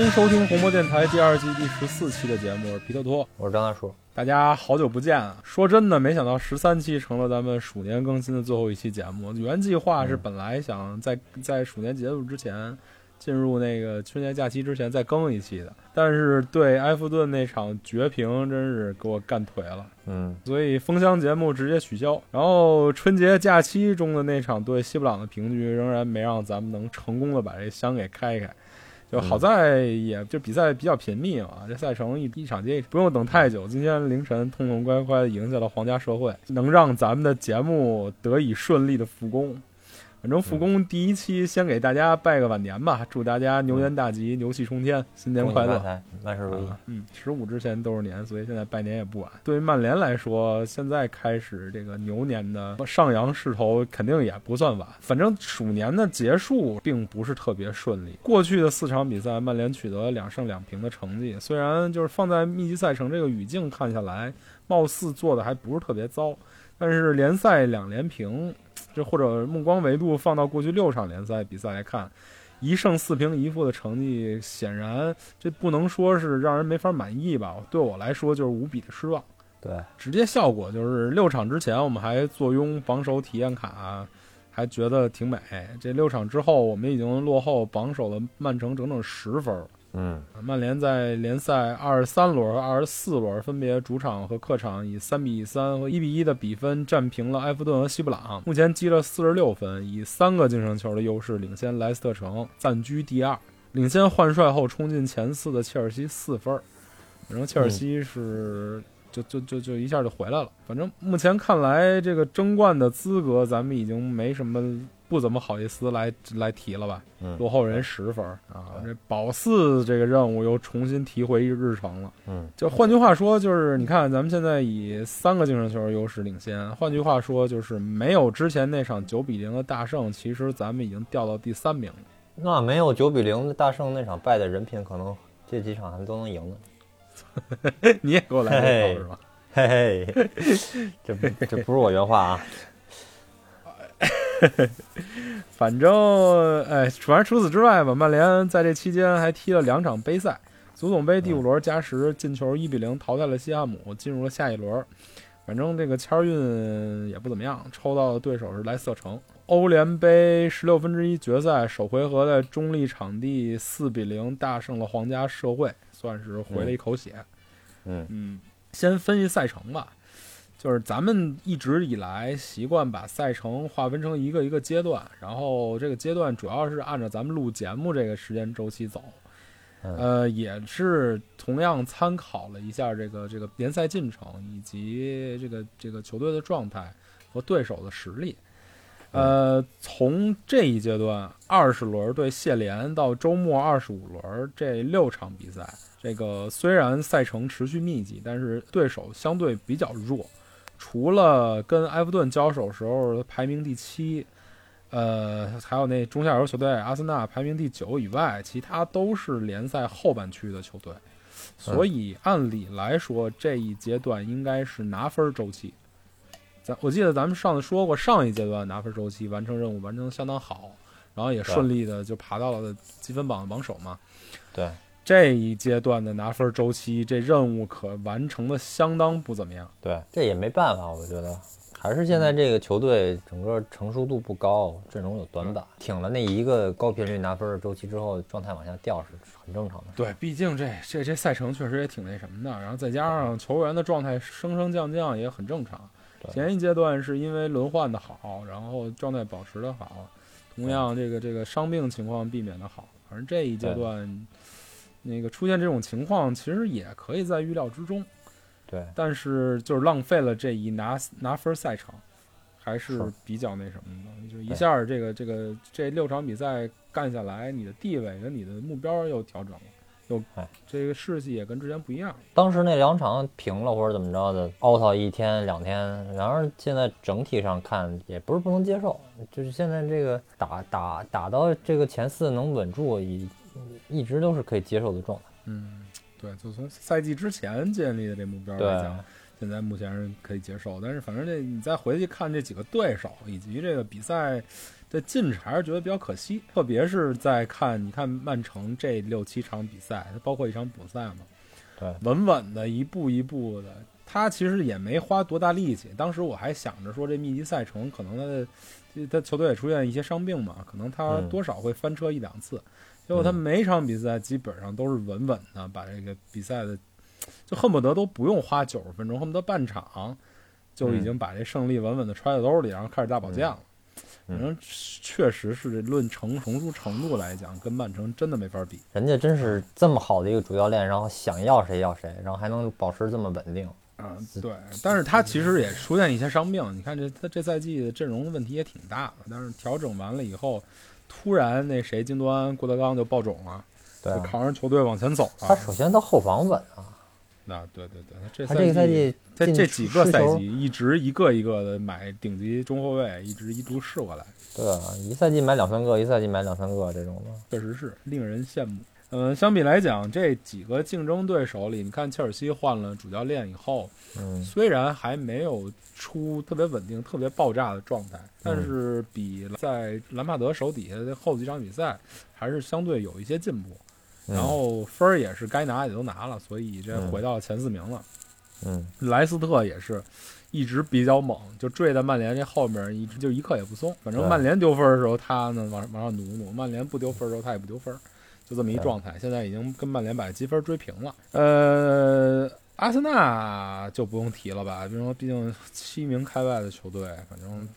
欢迎收听红魔电台第二季第十四期的节目，我是皮特托。我是张大叔，大家好久不见啊！说真的，没想到十三期成了咱们鼠年更新的最后一期节目。原计划是本来想在在鼠年结束之前，进入那个春节假期之前再更一期的，但是对埃弗顿那场绝平真是给我干颓了。嗯，所以封箱节目直接取消。然后春节假期中的那场对西布朗的平局，仍然没让咱们能成功的把这箱给开开。就好在也就比赛比较频密嘛，这赛程一一场接一场，不用等太久。今天凌晨痛痛快快的赢下了皇家社会，能让咱们的节目得以顺利的复工。反正复工第一期先给大家拜个晚年吧，祝大家牛年大吉，牛气冲天，新年快乐万事如意。啊嗯，十五之前都是年，所以现在拜年也不晚。对于曼联来说，现在开始这个牛年的上扬势头肯定也不算晚。反正鼠年的结束并不是特别顺利。过去的四场比赛，曼联取得两胜两平的成绩，虽然就是放在密集赛程这个语境看下来，貌似做的还不是特别糟，但是联赛两连平，这或者目光维度放到过去六场联赛比赛来看。一胜四平一负的成绩，显然这不能说是让人没法满意吧？对我来说就是无比的失望。对，直接效果就是六场之前我们还坐拥榜首体验卡，还觉得挺美。这六场之后，我们已经落后榜首的曼城整整十分。嗯，曼联在联赛二十三轮和二十四轮分别主场和客场以三比三和一比一的比分战平了埃弗顿和西布朗，目前积了四十六分，以三个净胜球的优势领先莱斯特城，暂居第二，领先换帅后冲进前四的切尔西四分。反正切尔西是。就就就就一下就回来了。反正目前看来，这个争冠的资格咱们已经没什么不怎么好意思来来提了吧？嗯落后人十分啊！这保四这个任务又重新提回日程了。嗯，就换句话说，就是你看咱们现在以三个净胜球优势领先。换句话说，就是没有之前那场九比零的大胜，其实咱们已经掉到第三名了。那没有九比零的大胜那场败的人品，可能这几场还都能赢呢。你也给我来这套是吧？嘿嘿，这不这不是我原话啊。反正哎，反正除此之外吧，曼联在这期间还踢了两场杯赛，足总杯第五轮加时进球一比零淘汰了西汉姆，进入了下一轮。反正这个签运也不怎么样，抽到的对手是莱斯特城。欧联杯十六分之一决赛首回合在中立场地四比零大胜了皇家社会，算是回了一口血。嗯嗯，先分析赛程吧，就是咱们一直以来习惯把赛程划分成一个一个阶段，然后这个阶段主要是按照咱们录节目这个时间周期走。嗯呃，也是同样参考了一下这个这个联赛进程以及这个这个球队的状态和对手的实力。呃，从这一阶段二十轮对谢联到周末二十五轮这六场比赛，这个虽然赛程持续密集，但是对手相对比较弱。除了跟埃弗顿交手时候排名第七，呃，还有那中下游球队阿森纳排名第九以外，其他都是联赛后半区的球队。所以按理来说，这一阶段应该是拿分周期。咱我记得咱们上次说过，上一阶段拿分周期完成任务完成相当好，然后也顺利的就爬到了积分榜的榜首嘛。对，这一阶段的拿分周期，这任务可完成的相当不怎么样。对，这也没办法，我觉得还是现在这个球队整个成熟度不高，阵容有短板，挺了那一个高频率拿分的周期之后，状态往下掉是很正常的。对，毕竟这这这赛程确实也挺那什么的，然后再加上球员的状态升升降降也很正常。对前一阶段是因为轮换的好，然后状态保持的好，同样这个这个伤病情况避免的好。反正这一阶段，那个出现这种情况其实也可以在预料之中，对，但是就是浪费了这一拿拿分赛程，还是是比较那什么的。就一下这个这个这六场比赛干下来，你的地位跟你的目标又调整了，又哎这个士气也跟之前不一样。当时那两场平了或者怎么着的，out 一天两天，然而现在整体上看也不是不能接受，就是现在这个打打打到这个前四能稳住，一一直都是可以接受的状态。嗯，对，就从赛季之前建立的这目标来讲，现在目前是可以接受。但是反正这你再回去看这几个对手以及这个比赛的进程，还是觉得比较可惜。特别是在看你看曼城这六七场比赛，它包括一场补赛嘛，对，稳稳的一步一步的，他其实也没花多大力气。当时我还想着说，这密集赛程可能他的他球队也出现一些伤病嘛，可能他嗯多少会翻车一两次。结果他嗯每场比赛基本上都是稳稳的把这个比赛的，就恨不得都不用花九十分钟，恨不得半场就已经把这胜利稳稳的揣在兜里，然后开始大保健了。嗯反正确实是论成成熟程度来讲，跟曼城真的没法比。人家真是这么好的一个主教练，然后想要谁要谁，然后还能保持这么稳定。嗯，对，但是他其实也出现一些伤病。你看这他这赛季的阵容的问题也挺大的，但是调整完了以后，突然那谁金多安、郭德纲就爆种了，对啊，就扛着球队往前走他。首先到后防稳啊，那对对对，他这他这个赛季在这几个赛季一直一个一个的买顶级中后卫，一直一路试过来，对啊，一赛季买两三个，一赛季买两三个这种的。确实是令人羡慕。嗯，相比来讲，这几个竞争对手里，你看切尔西换了主教练以后，嗯，虽然还没有出特别稳定、特别爆炸的状态，但是比在兰帕德手底下的后几场比赛还是相对有一些进步。嗯然后分儿也是该拿也都拿了，所以这嗯回到前四名了。嗯莱斯特也是一直比较猛，就坠在曼联这后面，一直就一刻也不松。反正曼联丢分的时候，他呢往往上努努；曼联不丢分的时候，他也不丢分，就这么一状态。现在已经跟曼联把积分追平了。呃，阿森纳就不用提了吧，因为毕竟七名开外的球队，反正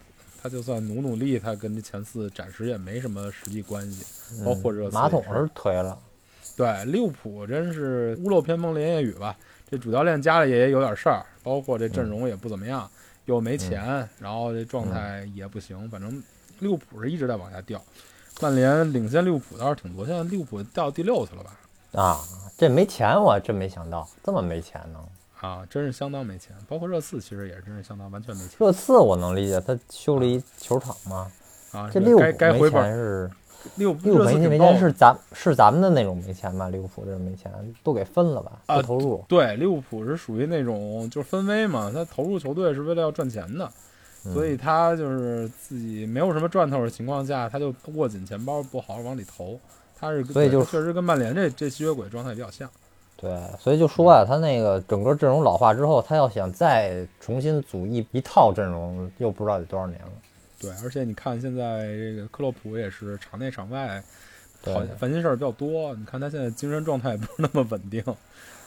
他就算努努力，他跟这前四暂时也没什么实际关系。嗯，包括热刺马桶是是推了，对，利物浦真是屋漏偏逢连夜雨吧。这主教练家里也有点事儿，包括这阵容也不怎么样，又没钱，然后这状态也不行，反正利物浦是一直在往下掉。曼联领先利物浦倒是挺多，现在利物浦掉到第六去了吧？啊，这没钱我真没想到，这么没钱呢。啊，真是相当没钱。包括热刺其实也是真是相当完全没钱热刺我能理解，他修了一球场嘛。啊。这利物该浦没钱该回本，是利物浦利物浦热刺没没钱是咱是咱们的那种没钱吧？利物浦这没钱都给分了吧？啊不投入。对，利物浦是属于那种就是分威嘛，他投入球队是为了要赚钱的，嗯所以他就是自己没有什么赚头的情况下，他就握紧钱包，不好好往里投。他是所以就确实跟曼联这这吸血鬼状态比较像。对，所以就说啊，他那个整个阵容老化之后，他要想再重新组一一套阵容，又不知道得多少年了。对，而且你看现在这个克洛普也是场内场外对好烦心事儿比较多，你看他现在精神状态也不是那么稳定，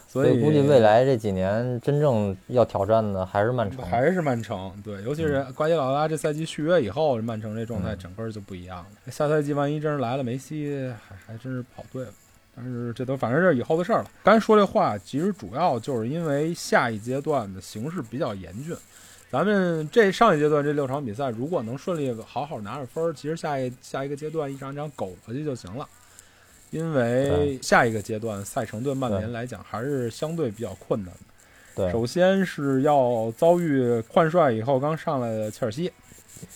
所以估计未来这几年真正要挑战的还是曼城。还是曼城，对，尤其是瓜迪奥拉这赛季续约以后，曼城这状态嗯整个就不一样了。下赛季万一真是来了梅西，还还真是跑对了。但是这都反正这是以后的事儿了。刚才说这话，其实主要就是因为下一阶段的形势比较严峻。咱们这上一阶段这六场比赛，如果能顺利好好拿着分儿，其实下一下一个阶段一场一场苟过去就行了。因为下一个阶段赛程对曼联来讲还是相对比较困难的。对，首先是要遭遇换帅以后刚上来的切尔西，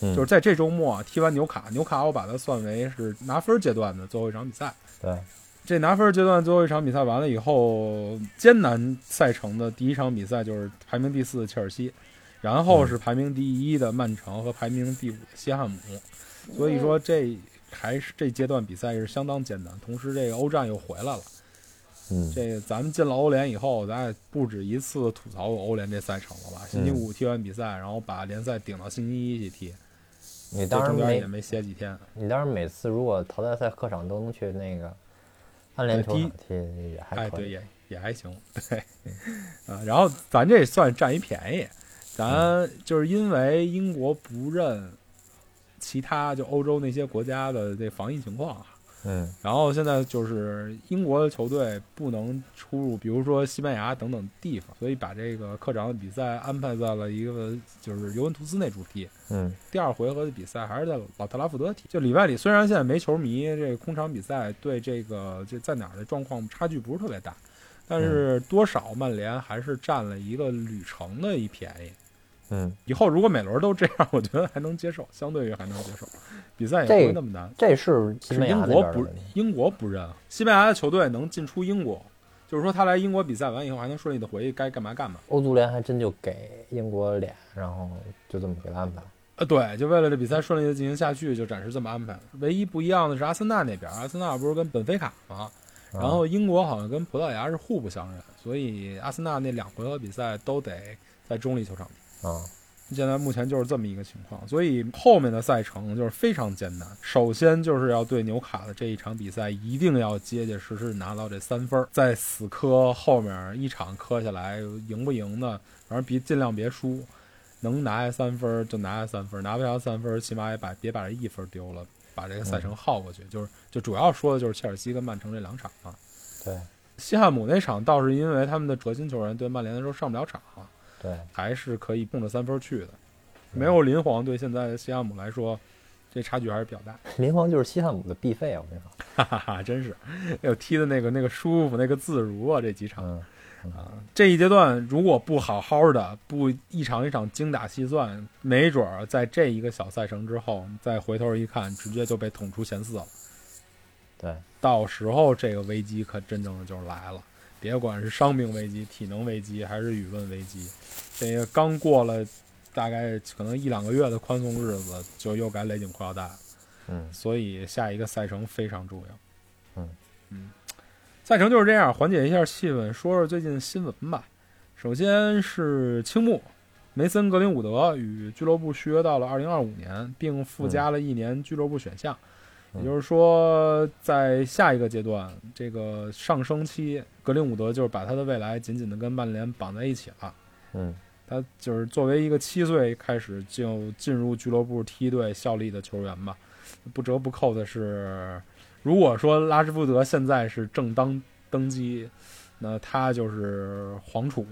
嗯。就是在这周末啊踢完纽卡，纽卡我把它算为是拿分阶段的最后一场比赛。对，这拿分阶段最后一场比赛完了以后，艰难赛程的第一场比赛就是排名第四的切尔西，然后是排名第一的曼城和排名第五的西汉姆。所以说这还是这阶段比赛是相当艰难，同时这个欧战又回来了。嗯，这咱们进了欧联以后，咱也不止一次吐槽过欧联这赛程了吧？星期嗯五踢完比赛，然后把联赛顶到星期一去踢，你当时没也没歇几天。你当时每次如果淘汰赛客场都能去那个安联球场踢，也还哎，对，可以。也也还行，对，啊，然后咱这算占一便宜，咱就是因为英国不认其他就欧洲那些国家的这防疫情况啊，嗯然后现在就是英国的球队不能出入，比如说西班牙等等地方，所以把这个客场的比赛安排在了一个就是尤文图斯那主踢。嗯第二回合的比赛还是在老特拉福德踢。就里外里虽然现在没球迷，这个空场比赛对这个这在哪儿的状况差距不是特别大，但是多少曼联还是占了一个旅程的一便宜。嗯，以后如果每轮都这样，我觉得还能接受，相对于还能接受，比赛也不会那么难。这是西是班牙那英国不。英国不认，西班牙的球队能进出英国，就是说他来英国比赛完以后还能顺利的回去该干嘛干嘛。欧足联还真就给英国脸，然后就这么给他安排。呃，对，就为了这比赛顺利的进行下去，就暂时这么安排。唯一不一样的是阿森纳那边，阿森纳不是跟本菲卡吗？然后英国好像跟葡萄牙是互不相认，所以阿森纳那两回合比赛都得在中立球场踢。啊，现在目前就是这么一个情况，所以后面的赛程就是非常艰难。首先就是要对纽卡的这一场比赛，一定要结结实实拿到这三分儿，再死磕后面一场磕下来，赢不赢的？反正别尽量别输，能拿下三分儿就拿下三分儿，拿不下三分儿，起码也把别把这一分儿丢了，把这个赛程耗过去。就是就主要说的就是切尔西跟曼城这两场啊。对西汉姆那场倒是因为他们的核心球员对曼联的时候上不了场。对，还是可以冲着三分去的。没有林皇对现在的西汉姆来说，这差距还是比较大。林皇就是西汉姆的必费啊！我跟你说，哈哈哈，真是，有踢的那个那个舒服，那个自如啊！这几场嗯，啊，这一阶段如果不好好的，不一场一场精打细算，没准儿在这一个小赛程之后，再回头一看，直接就被捅出前四了。对，到时候这个危机可真正的就来了。别管是伤病危机、体能危机，还是舆论危机，这个刚过了大概可能一两个月的宽松日子，就又该勒紧裤腰带了。嗯所以下一个赛程非常重要。嗯嗯，赛程就是这样，缓解一下气氛，说说最近新闻吧。首先是青木，梅森格林伍德与俱乐部续约到了二零二五年，并附加了一年俱乐部选项。嗯也就是说，在下一个阶段，这个上升期，格林伍德就是把他的未来紧紧的跟曼联绑在一起了。嗯。他就是作为一个七岁开始就进入俱乐部梯队效力的球员吧，不折不扣的是，如果说拉什福德现在是正当登基，那他就是皇储，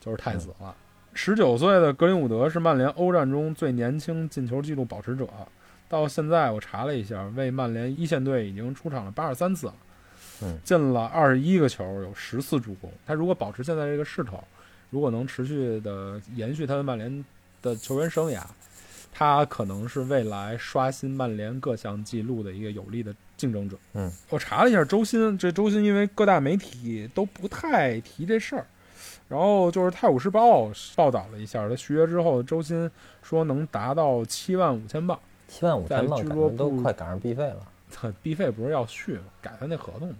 就是太子了。十九岁的格林伍德是曼联欧战中最年轻进球纪录保持者，到现在我查了一下，为曼联一线队已经出场了八十三次了，嗯进了二十一个球，有十次助攻。他如果保持现在这个势头，如果能持续的延续他的曼联的球员生涯，他可能是未来刷新曼联各项纪录的一个有力的竞争者。嗯，我查了一下周薪，这周薪因为各大媒体都不太提这事儿，然后就是《泰晤士报》报道了一下，他续约之后的周薪说能达到七万五千镑。七万五千镑，在俱乐感觉都快赶上 B 费了。B 费不是要续吗？改他那合同吗？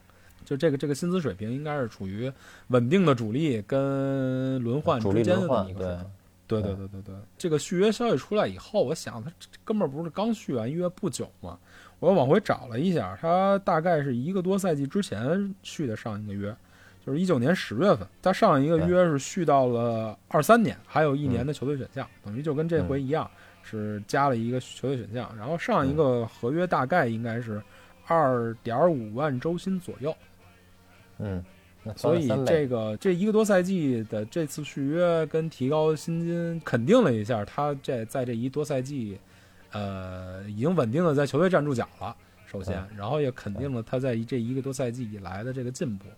就这个这个薪资水平应该是处于稳定的主力跟轮换之间的这么力轮换，对一个。对对对对对，这个续约消息出来以后，我想他这哥们儿不是刚续完约不久吗？我又往回找了一下，他大概是一个多赛季之前续的上一个约，就是一九年十月份。他上一个约是续到了二三年，还有一年的球队选项，等于就跟这回一样，是加了一个球队选项。然后上一个合约大概应该是二点五万周薪左右。嗯，所以这个这一个多赛季的这次续约跟提高薪金，肯定了一下他这在这一多赛季，呃，已经稳定的在球队站住脚了。首先，然后也肯定了他在这一个多赛季以来的这个进步。对，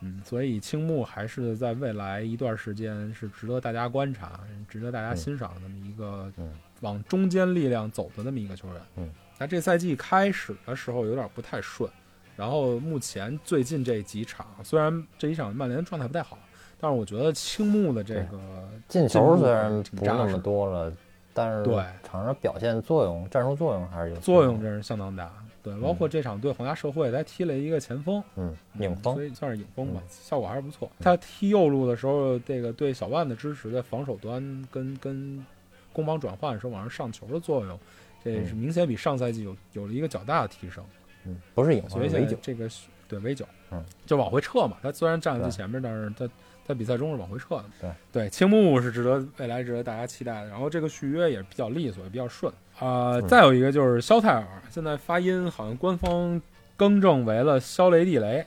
嗯，所以青木还是在未来一段时间是值得大家观察、值得大家欣赏的那么一个嗯往中间力量走的那么一个球员。嗯，那这赛季开始的时候有点不太顺。然后目前最近这几场，虽然这一场曼联状态不太好，但是我觉得青木的这个进球虽然不那么多了，但是对场上表现作用、战术作用还是有作用真是相当大。对，包括这场对皇家社会，他踢了一个前锋，嗯，影锋。所以算是影锋吧嗯，效果还是不错。他踢右路的时候，这个对小万的支持，在防守端跟跟攻防转换的时候往上上球的作用，这是明显比上赛季有有了一个较大的提升。嗯，不是影锋，围九，在这个对 V 九，嗯，就往回撤嘛。他虽然站在最前面，但是他在比赛中是往回撤的。对。对，青木是值得未来值得大家期待的。然后这个续约也比较利索，也比较顺啊、嗯再有一个就是肖泰尔，现在发音好像官方更正为了肖雷地雷，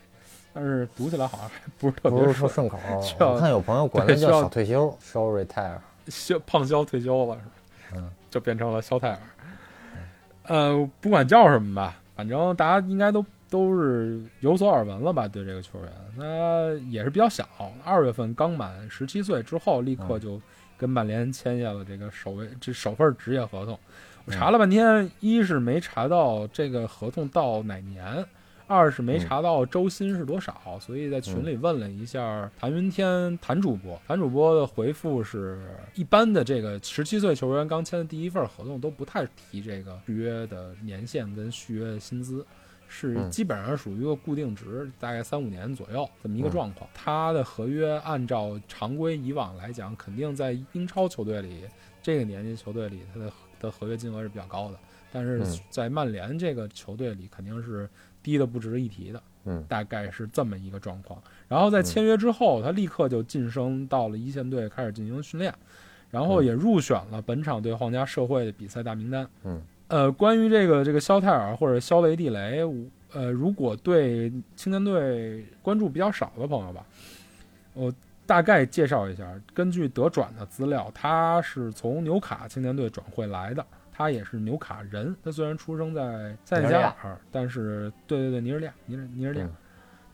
但是读起来好像还 不是特别顺。是说顺口。我看有朋友管他叫小退休，show retire。肖胖肖退休了是吧？嗯，就变成了肖泰尔。呃，不管叫什么吧，反正大家应该都都是有所耳闻了吧？对这个球员，他也是比较小，二月份刚满十七岁之后，立刻就跟曼联签下了这个首位这首份职业合同。我查了半天，一是没查到这个合同到哪年，二是没查到周薪是多少，所以在群里问了一下谭云天谭主播，谭主播的回复是一般的这个十七岁球员刚签的第一份合同都不太提这个续约的年限跟续约的薪资。是嗯基本上属于一个固定值，大概三五年左右这么一个嗯状况。他的合约按照常规以往来讲，肯定在英超球队里这个年纪球队里，他的的合约金额是比较高的。但是嗯在曼联这个球队里，肯定是低的不值一提的，嗯大概是这么一个状况。然后在签约之后，他立刻就晋升到了一线队，开始进行训练，然后嗯也入选了本场对皇家社会的比赛大名单。嗯呃，关于这个这个肖泰尔或者肖雷蒂雷，呃，如果对青年队关注比较少的朋友吧，我大概介绍一下。根据德转的资料，他是从纽卡青年队转会来的，他也是纽卡人。他虽然出生在塞内加尔，但是对对对，尼日利亚，尼日尼日利亚。嗯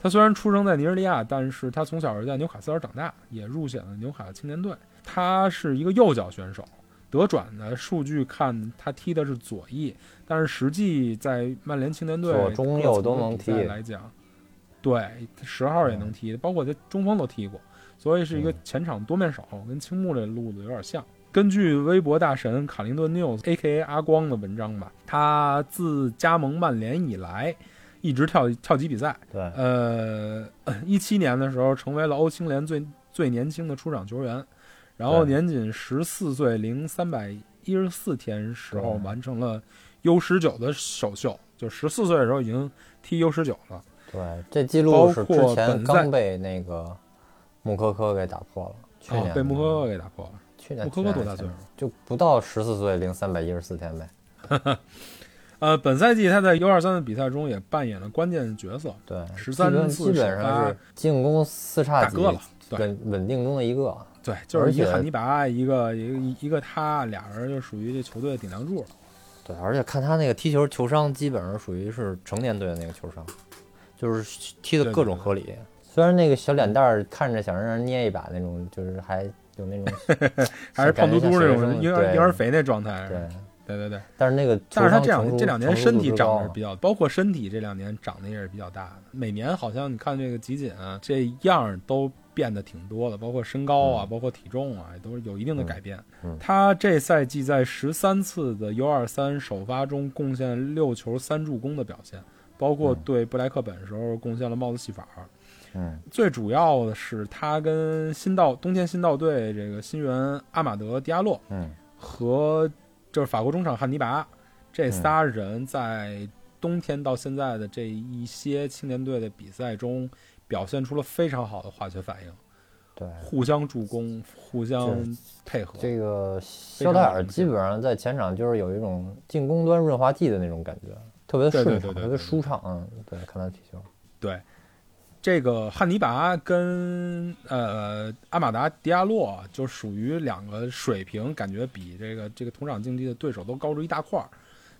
他虽然出生在尼日利亚，但是他从小是在纽卡斯尔长大，也入选了纽卡青年队。他是一个右脚选手，德转的数据看他踢的是左翼，但是实际在曼联青年队左中右都能踢来讲，对十号也能踢，包括他中锋都踢过，所以是一个嗯前场多面手，跟青木这路子有点像。根据微博大神卡林顿 news A.K.A 阿光的文章吧，他自加盟曼联以来，一直跳跳级比赛。对，呃，一七年的时候成为了欧青联最最年轻的出场球员，然后年仅十四岁零三百一十四天时候完成了 U 十九的首秀，就十四岁的时候已经踢 U 十九了。对，这记录包是之括前刚被那个穆科科给打破了，去年、啊，被穆科科给打破了。去年穆科科多大岁数？就不到十四岁零三百一十四天呗。呃，本赛季他在 U 二三的比赛中也扮演了关键角色，对，十三基本次基本上是进攻四叉哥了。对稳稳定中的一个。对，就是一个汉尼拔，一个一个一个他，俩人就属于这球队的顶梁柱了。对，而且看他那个踢球球商，基本上属于是成年队的那个球商，就是踢的各种合理。虽然那个小脸蛋儿看着想让人捏一把那种，就是还有那种 还是胖嘟嘟那种婴儿婴儿肥那状态。对，对对对。但是那个但是他这两这两年身体长得是比较，包括身体这两年长得也是比较大的。每年好像你看这个集锦啊，这样都变得挺多的，包括身高啊，嗯包括体重啊，都是有一定的嗯改变。嗯他这赛季在十三次的 U 二三首发中贡献六球三助攻的表现，包括嗯对布莱克本时候贡献了帽子戏法儿。嗯最主要的是他跟新道东天新道队这个新援阿马德迪亚洛嗯和就是法国中场汉尼拔这仨人在冬天到现在的这一些青年队的比赛中表现出了非常好的化学反应，对。互相助攻，互相配合。这个肖泰尔基本上在前场就是有一种进攻端润滑剂的那种感觉，特别顺畅，特别舒畅。嗯，对，看他踢球，对，这个汉尼拔跟呃阿马达迪亚洛就属于两个水平，感觉比这个这个同场竞技的对手都高出一大块儿。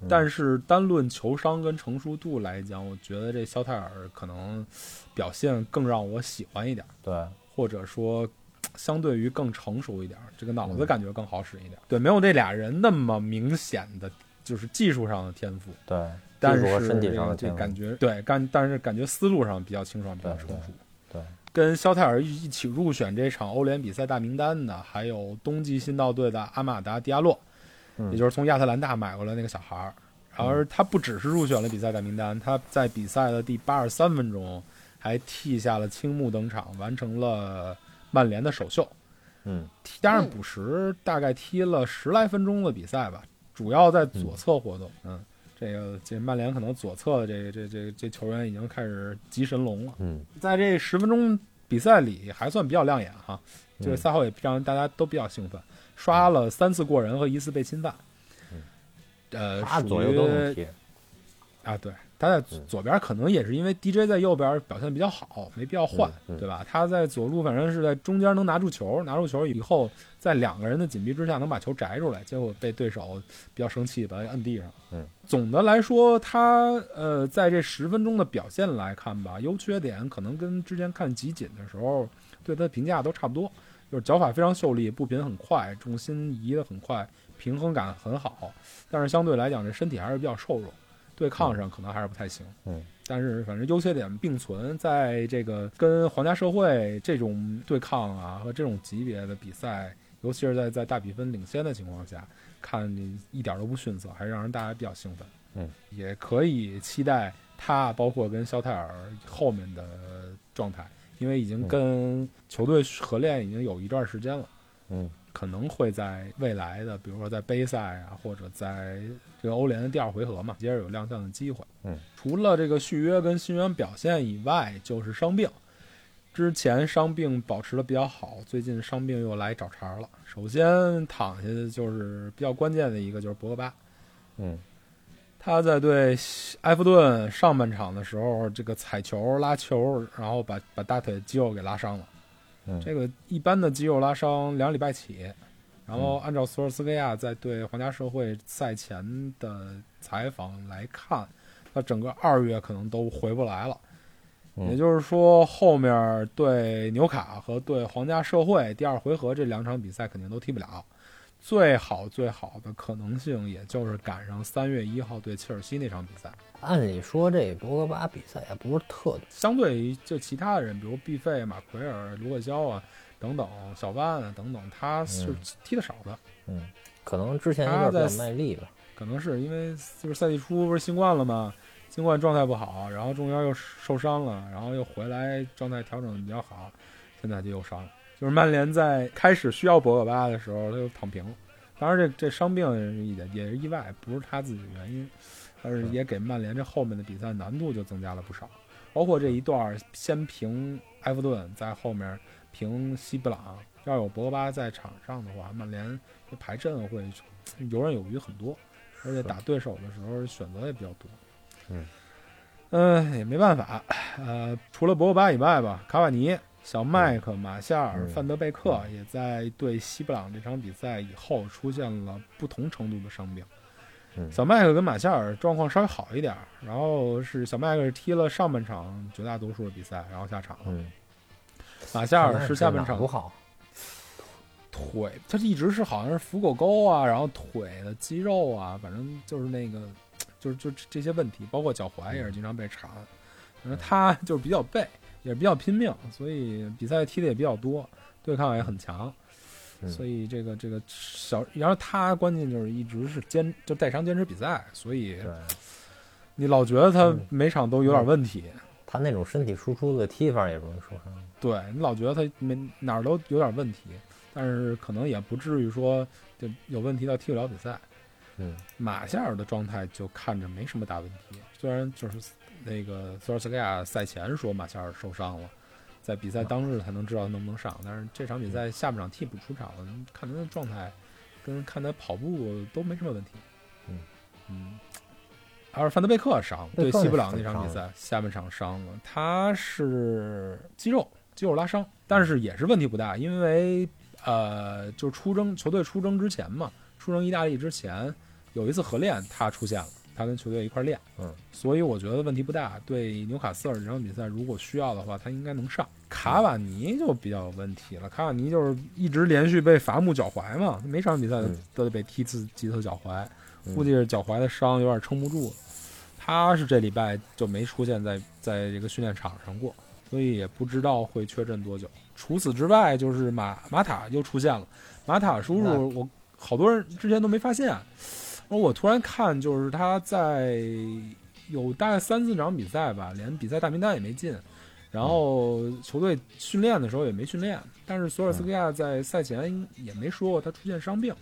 嗯但是单论球商跟成熟度来讲，我觉得这肖泰尔可能表现更让我喜欢一点，对，或者说相对于更成熟一点，这个脑子嗯感觉更好使一点。对，没有这俩人那么明显的就是技术上的天赋。对，但是身体上的天赋感觉对，但但是感觉思路上比较清爽，比较成熟。对，跟肖泰尔一起入选这场欧联比赛大名单的，还有冬季新到队的阿马达迪亚洛，嗯也就是从亚特兰大买过来那个小孩儿。而他不只是入选了比赛大名单，他在比赛的第八十三分钟还替下了青木登场，完成了曼联的首秀。嗯加上补时，大概踢了十来分钟的比赛吧，主要在左侧活动。嗯，这个这曼联可能左侧的这个这这这球员已经开始集神龙了。嗯在这十分钟比赛里还算比较亮眼哈，这个嗯赛后也让大家都比较兴奋，刷了三次过人和一次被侵犯。呃，属他左右都能于踢。啊，对，他在嗯左边可能也是因为 DJ 在右边表现比较好，没必要换，对吧？他在左路反正是在中间能拿住球，拿住球以后，在两个人的紧逼之下能把球摘出来，结果被对手比较生气，把他摁地上。嗯，总的来说，他呃在这十分钟的表现来看吧，优缺点可能跟之前看集锦的时候对他的评价都差不多，就是脚法非常秀丽，步频很快，重心移得很快，平衡感很好，但是相对来讲这身体还是比较瘦弱。对抗上可能还是不太行。嗯，但是反正优缺点并存，在这个跟皇家社会这种对抗啊和这种级别的比赛，尤其是在在大比分领先的情况下，看你一点都不逊色，还是让人大家比较兴奋。嗯，也可以期待他包括跟肖泰尔后面的状态，因为已经跟球队合练已经有一段时间了。嗯可能会在未来的，比如说在杯赛啊，或者在这个欧联的第二回合嘛，接着有亮相的机会。嗯，除了这个续约跟新援表现以外，就是伤病。之前伤病保持的比较好，最近伤病又来找茬了。首先躺下的就是比较关键的一个，就是博格巴。嗯他在对埃弗顿上半场的时候，这个踩球拉球，然后把把大腿肌肉给拉伤了。嗯，这个一般的肌肉拉伤两礼拜起，然后按照索尔斯克亚在对皇家社会赛前的采访来看，他整个二月可能都回不来了。嗯也就是说，后面对纽卡和对皇家社会第二回合这两场比赛肯定都踢不了。最好最好的可能性，也就是赶上三月一号对切尔西那场比赛。按理说这博格巴比赛也不是特，相对于就其他的人，比如毕费、马奎尔、卢克肖啊等等，小万啊等等，他是嗯踢的少的。嗯，可能之前有点卖力吧。可能是因为就是赛季初不是新冠了吗？新冠状态不好，然后中间又受伤了，然后又回来状态调整的比较好，现在就又伤了。就是曼联在开始需要博格巴的时候，他就躺平了。当然这，这伤病也也是意外，不是他自己的原因，但是也给曼联这后面的比赛难度就增加了不少。包括这一段先平埃弗顿，在后面平西布朗，要有博格巴在场上的话，曼联这排阵会游刃有余很多。而且打对手的时候选择也比较多。嗯，嗯、也没办法。呃，除了博格巴以外吧，卡瓦尼、小麦克、马夏尔、嗯范德贝克也在对西布朗这场比赛以后出现了不同程度的伤病。嗯小麦克跟马夏尔状况稍微好一点，然后是小麦克踢了上半场绝大多数的比赛，然后下场了。嗯，马夏尔是下半场哪不好。腿，他一直是好像是腹股沟啊，然后腿的肌肉啊，反正就是那个，就是就这些问题，包括脚踝也是经常被查。然后他就是比较背，也是比较拼命，所以比赛踢的也比较多，对抗也很强。嗯所以这个这个小，然后他关键就是一直是坚就带伤坚持比赛，所以你老觉得他嗯每场都有点问题。他那种身体输出的踢法也容易受伤。对你老觉得他没哪儿都有点问题，但是可能也不至于说就有问题到踢不了比赛。嗯马夏尔的状态就看着没什么大问题，虽然就是那个索尔斯克亚赛前说马夏尔受伤了，在比赛当日才能知道他能不能上，但是这场比赛下半场替补出场了，看他的状态跟看他跑步都没什么问题。嗯嗯，而范德贝克伤，对西布朗那场比赛下半场伤了，他是肌肉肌肉拉伤，但是也是问题不大，因为呃，就是出征球队出征之前嘛，出征意大利之前有一次合练，他出现了，他跟球队一块练，嗯，所以我觉得问题不大。对纽卡斯尔这场比赛，如果需要的话，他应该能上。卡瓦尼就比较有问题了，卡瓦尼就是一直连续被伐木脚踝嘛，每场比赛都得被踢次几次脚踝，嗯估计是脚踝的伤有点撑不住了。他是这礼拜就没出现在在这个训练场上过，所以也不知道会缺阵多久。除此之外，就是马马塔又出现了。马塔叔叔，我好多人之前都没发现，我突然看，就是他在有大概三四场比赛吧，连比赛大名单也没进，然后球队训练的时候也没训练。但是索尔斯克亚在赛前也没说过他出现伤病，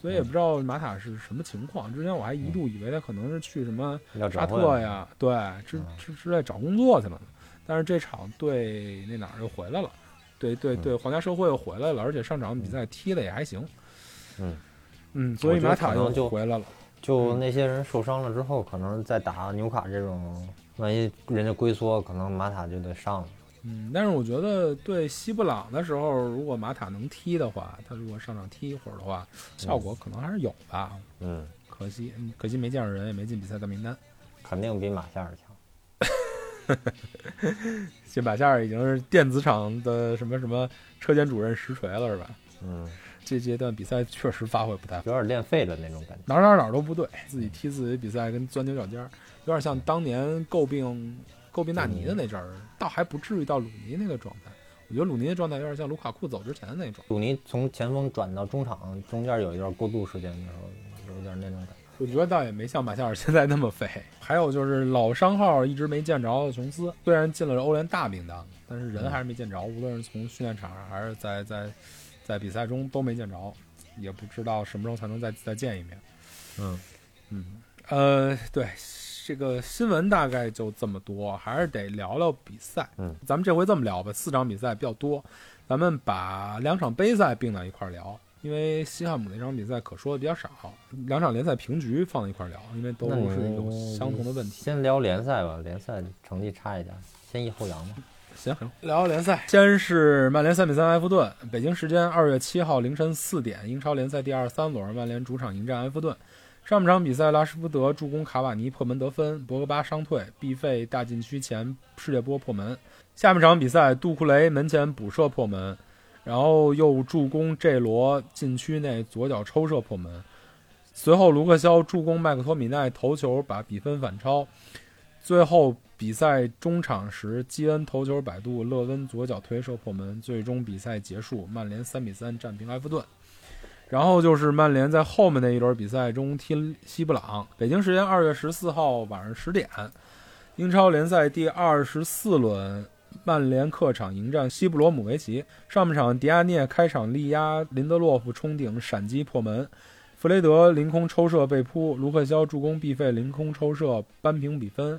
所以也不知道马塔是什么情况。之前我还一度以为他可能是去什么沙特呀，对，之之之类找工作去了。但是这场对那哪儿又回来了，对对对，皇家社会又回来了，而且上场比赛踢的也还行。嗯嗯，所以马塔又可能就回来了。就那些人受伤了之后，可能再打纽卡这种，万一人家龟缩，可能马塔就得上了。嗯，但是我觉得对西布朗的时候，如果马塔能踢的话，他如果上场踢一会儿的话，效果可能还是有吧。嗯，可惜，嗯可惜没见着人，也没进比赛的名单。肯定比马夏尔强。这马夏尔已经是电子厂的什么什么车间主任实锤了，是吧？嗯，这阶段比赛确实发挥不太好，有点练废了那种感觉。哪儿哪儿哪儿都不对，自己踢自己的比赛跟钻牛角尖儿，有点像当年诟病诟病纳尼的那阵儿，倒还不至于到鲁尼那个状态。我觉得鲁尼的状态有点像卢卡库走之前的那种。鲁尼从前锋转到中场，中间有一段过渡时间的时候，有点那种感觉。我觉得倒也没像马夏尔现在那么废。还有就是老伤号一直没见着的琼斯，虽然进了欧联大名单，但是人还是没见着。无论是从训练场上还是在在在比赛中都没见着，也不知道什么时候才能再再见一面。嗯嗯，呃，对，这个新闻大概就这么多，还是得聊聊比赛。嗯，咱们这回这么聊吧，四场比赛比较多，咱们把两场杯赛并到一块儿聊。因为西汉姆那场比赛可说的比较少，两场联赛平局放在一块儿聊，因为都是有相同的问题。先聊联赛吧，联赛成绩差一点，先抑后扬吧。行，聊聊联赛。先是曼联三比三埃弗顿，北京时间二月七号凌晨四点，英超联赛第二十三轮，曼联主场迎战埃弗顿。上半场比赛，拉什福德助攻卡瓦尼破门得分，博格巴伤退，毕费大禁区前世界波破门。下半场比赛，杜库雷门前补射破门，然后又助攻 J 罗禁区内左脚抽射破门。随后，卢克肖助攻麦克托米奈头球把比分反超。最后比赛中场时，基恩头球摆渡，勒温左脚推射破门，最终比赛结束，曼联三比三战平埃弗顿。然后就是曼联在后面的一轮比赛中踢西布朗，北京时间二月十四号晚上十点，英超联赛第二十四轮，曼联客场迎战西布罗姆维奇。上半场，迪亚涅开场力压林德洛夫冲顶闪击破门，弗雷德凌空抽射被扑，卢克肖助攻必费凌空抽射扳平比分。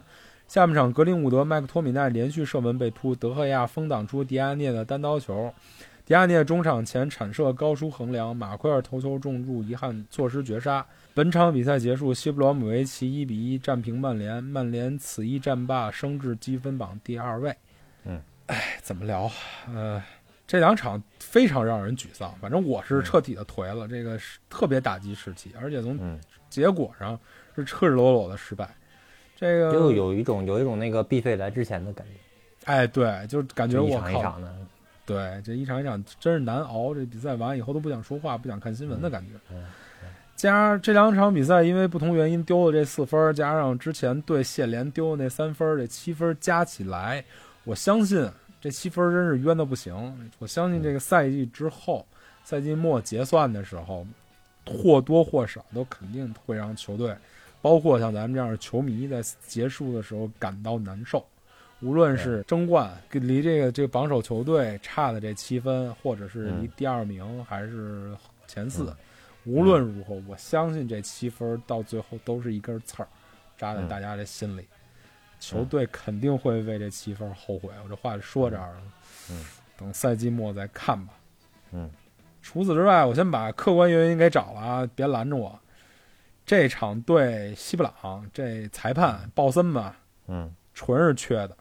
下半场，格林伍德、麦克托米奈连续射门被扑，德赫亚封挡出迪亚涅的单刀球。迪亚涅中场前铲射高出横梁，马奎尔头球中入，遗憾错失绝杀。本场比赛结束，西布罗姆维奇一比一战平曼联，曼联此役战罢升至积分榜第二位。嗯，哎，怎么聊？呃，这两场非常让人沮丧，反正我是彻底的颓了，这个是特别打击士气，而且从嗯，结果上是赤裸裸的失败。这个就有一种有一种那个必费来之前的感觉，哎，对，就感觉我靠，场一场的。对，这一场一场真是难熬。这比赛完以后都不想说话，不想看新闻的感觉。嗯加这两场比赛因为不同原因丢了这四分，加上之前对谢联丢的那三分，这七分加起来，我相信这七分真是冤的不行。我相信这个赛季之后，赛季末结算的时候，或多或少都肯定会让球队，包括像咱们这样的球迷，在结束的时候感到难受。无论是争冠离这个这个榜首球队差的这七分，或者是离嗯第二名还是前四，嗯无论如何，我相信这七分到最后都是一根刺儿扎在嗯大家的心里。球队肯定会为这七分后悔。我这话就说这儿了，嗯等赛季末再看吧。嗯，除此之外，我先把客观原因给找了啊，别拦着我。这场对西布朗，这裁判鲍森吧，嗯纯是缺的。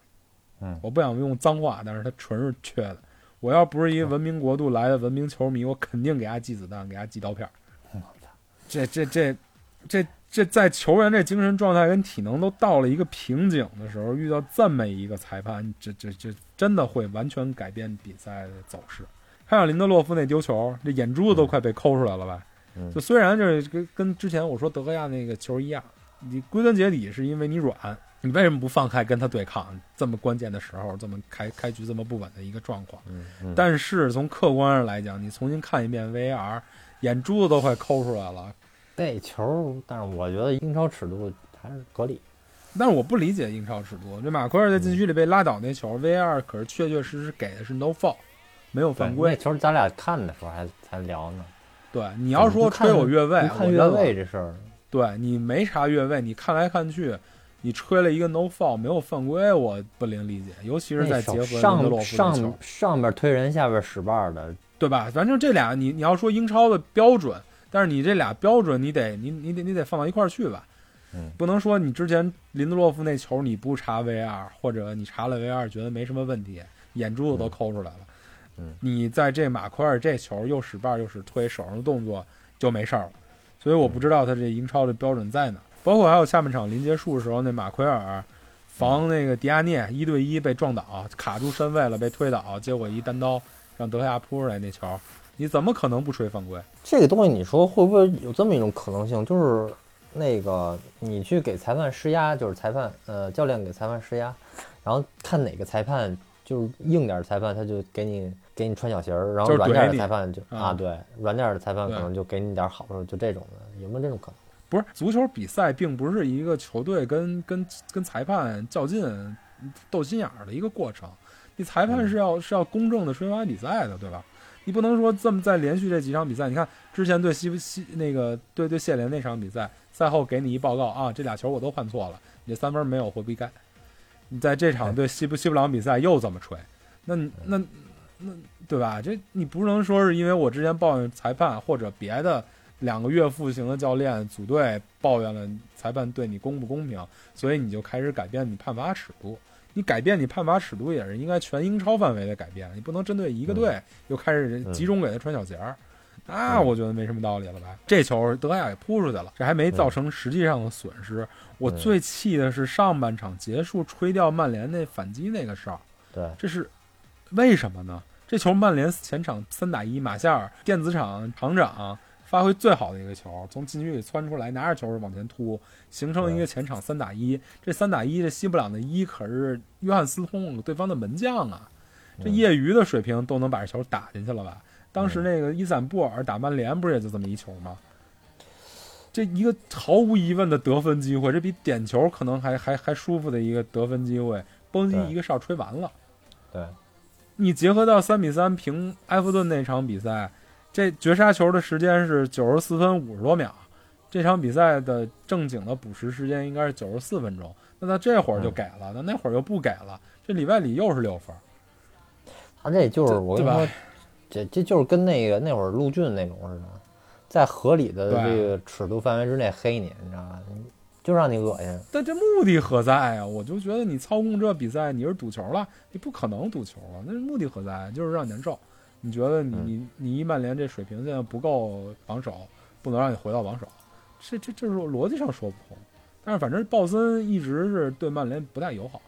嗯我不想用脏话，但是他纯是缺的。我要不是一文明国度来的文明球迷，我肯定给他寄子弹，给他寄刀片儿。这这这这这在球员这精神状态跟体能都到了一个瓶颈的时候，遇到这么一个裁判，这这这真的会完全改变比赛的走势。看看林德洛夫那丢球，这眼珠子都快被抠出来了吧？嗯就虽然就是跟跟之前我说德赫亚那个球一样，你归根结底是因为你软，你为什么不放开跟他对抗？这么关键的时候，这么开开局这么不稳的一个状况。嗯嗯，但是从客观上来讲，你重新看一遍 VAR，眼珠子都快抠出来了。那球，但是我觉得英超尺度还是合理。但是我不理解英超尺度，这马奎尔在禁区里被拉倒那球、VAR 可是确确实实给的是 no foul，没有犯那规。球咱俩看的时候还才聊呢。对，你要说吹我越位，不看越位这事儿，对你没查越位，你看来看去，你吹了一个 no foul 没有犯规，我不能理解，尤其是在结合上上，上边推人，下边使绊的，对吧？反正这俩你你要说英超的标准，但是你这俩标准你得你你得你得放到一块儿去吧，嗯。不能说你之前林德洛夫那球你不查 VR，或者你查了 VR 觉得没什么问题，眼珠子都抠出来了，嗯你在这马奎尔这球又使绊又使推手上的动作就没事儿了，所以我不知道他这英超的标准在哪。包括还有下半场临结束的时候，那马奎尔防那个迪亚涅一对一被撞倒，卡住身位了，被推倒，结果一单刀让德赫亚扑出来那球，你怎么可能不吹犯规？这个东西，你说会不会有这么一种可能性，就是那个你去给裁判施压，就是裁判呃教练给裁判施压，然后看哪个裁判就是硬点裁判，他就给你给你穿小鞋儿，然后软点儿的裁判就啊啊对，软点儿的裁判可能就给你点儿好处，就这种的，有没有这种可能？不是足球比赛，并不是一个球队跟跟跟裁判较劲、斗心眼儿的一个过程。你裁判是要是要公正的吹罚比赛的，对吧？你不能说这么在连续这几场比赛，你看之前对西西那个对对谢联那场比赛，赛后给你一报告啊，这俩球我都判错了，你这三分没有活逼该。你在这场对西布西布朗比赛又怎么吹，那那那对吧？这你不能说是因为我之前抱怨裁判或者别的两个岳父型的教练组队抱怨了裁判对你公不公平，所以你就开始改变你判罚尺度。你改变你判罚尺度也是应该全英超范围的改变，你不能针对一个队又开始集中给他穿小鞋儿，那嗯我觉得没什么道理了吧？这球德赫亚给扑出去了，这还没造成实际上的损失。我嗯最气的是上半场结束吹掉曼联那反击那个事儿，对，这是为什么呢？这球曼联前场三打一，马夏尔电子厂厂长发挥最好的一个球，从禁区里窜出来，拿着球往前突，形成一个前场三打一。这三打一，这西布朗的一可是约翰斯通对方的门将啊，这嗯业余的水平都能把这球打进去了吧？当时那个伊散布尔打曼联不是也就这么一球吗？这一个毫无疑问的得分机会，这比点球可能还还还舒服的一个得分机会，嘣叽一个哨吹完了。对，你结合到三比三平埃弗顿那场比赛，这绝杀球的时间是九十四分五十多秒，这场比赛的正经的补时时间应该是九十四分钟。那他这会儿就给了，那那会儿又不给了，这里外里又是六分。他这就是我跟你说，这这就是跟那个那会儿陆俊那种似的，在合理的对这个尺度范围之内黑你，你知道吧？你就让你恶心。但这目的何在啊？我就觉得你操控这比赛，你是赌球了，你不可能赌球了，那目的何在？就是让你难受。你觉得你嗯你你一曼联这水平现在不够榜首，不能让你回到榜首，这这这是逻辑上说不通。但是反正鲍森一直是对曼联不太友好，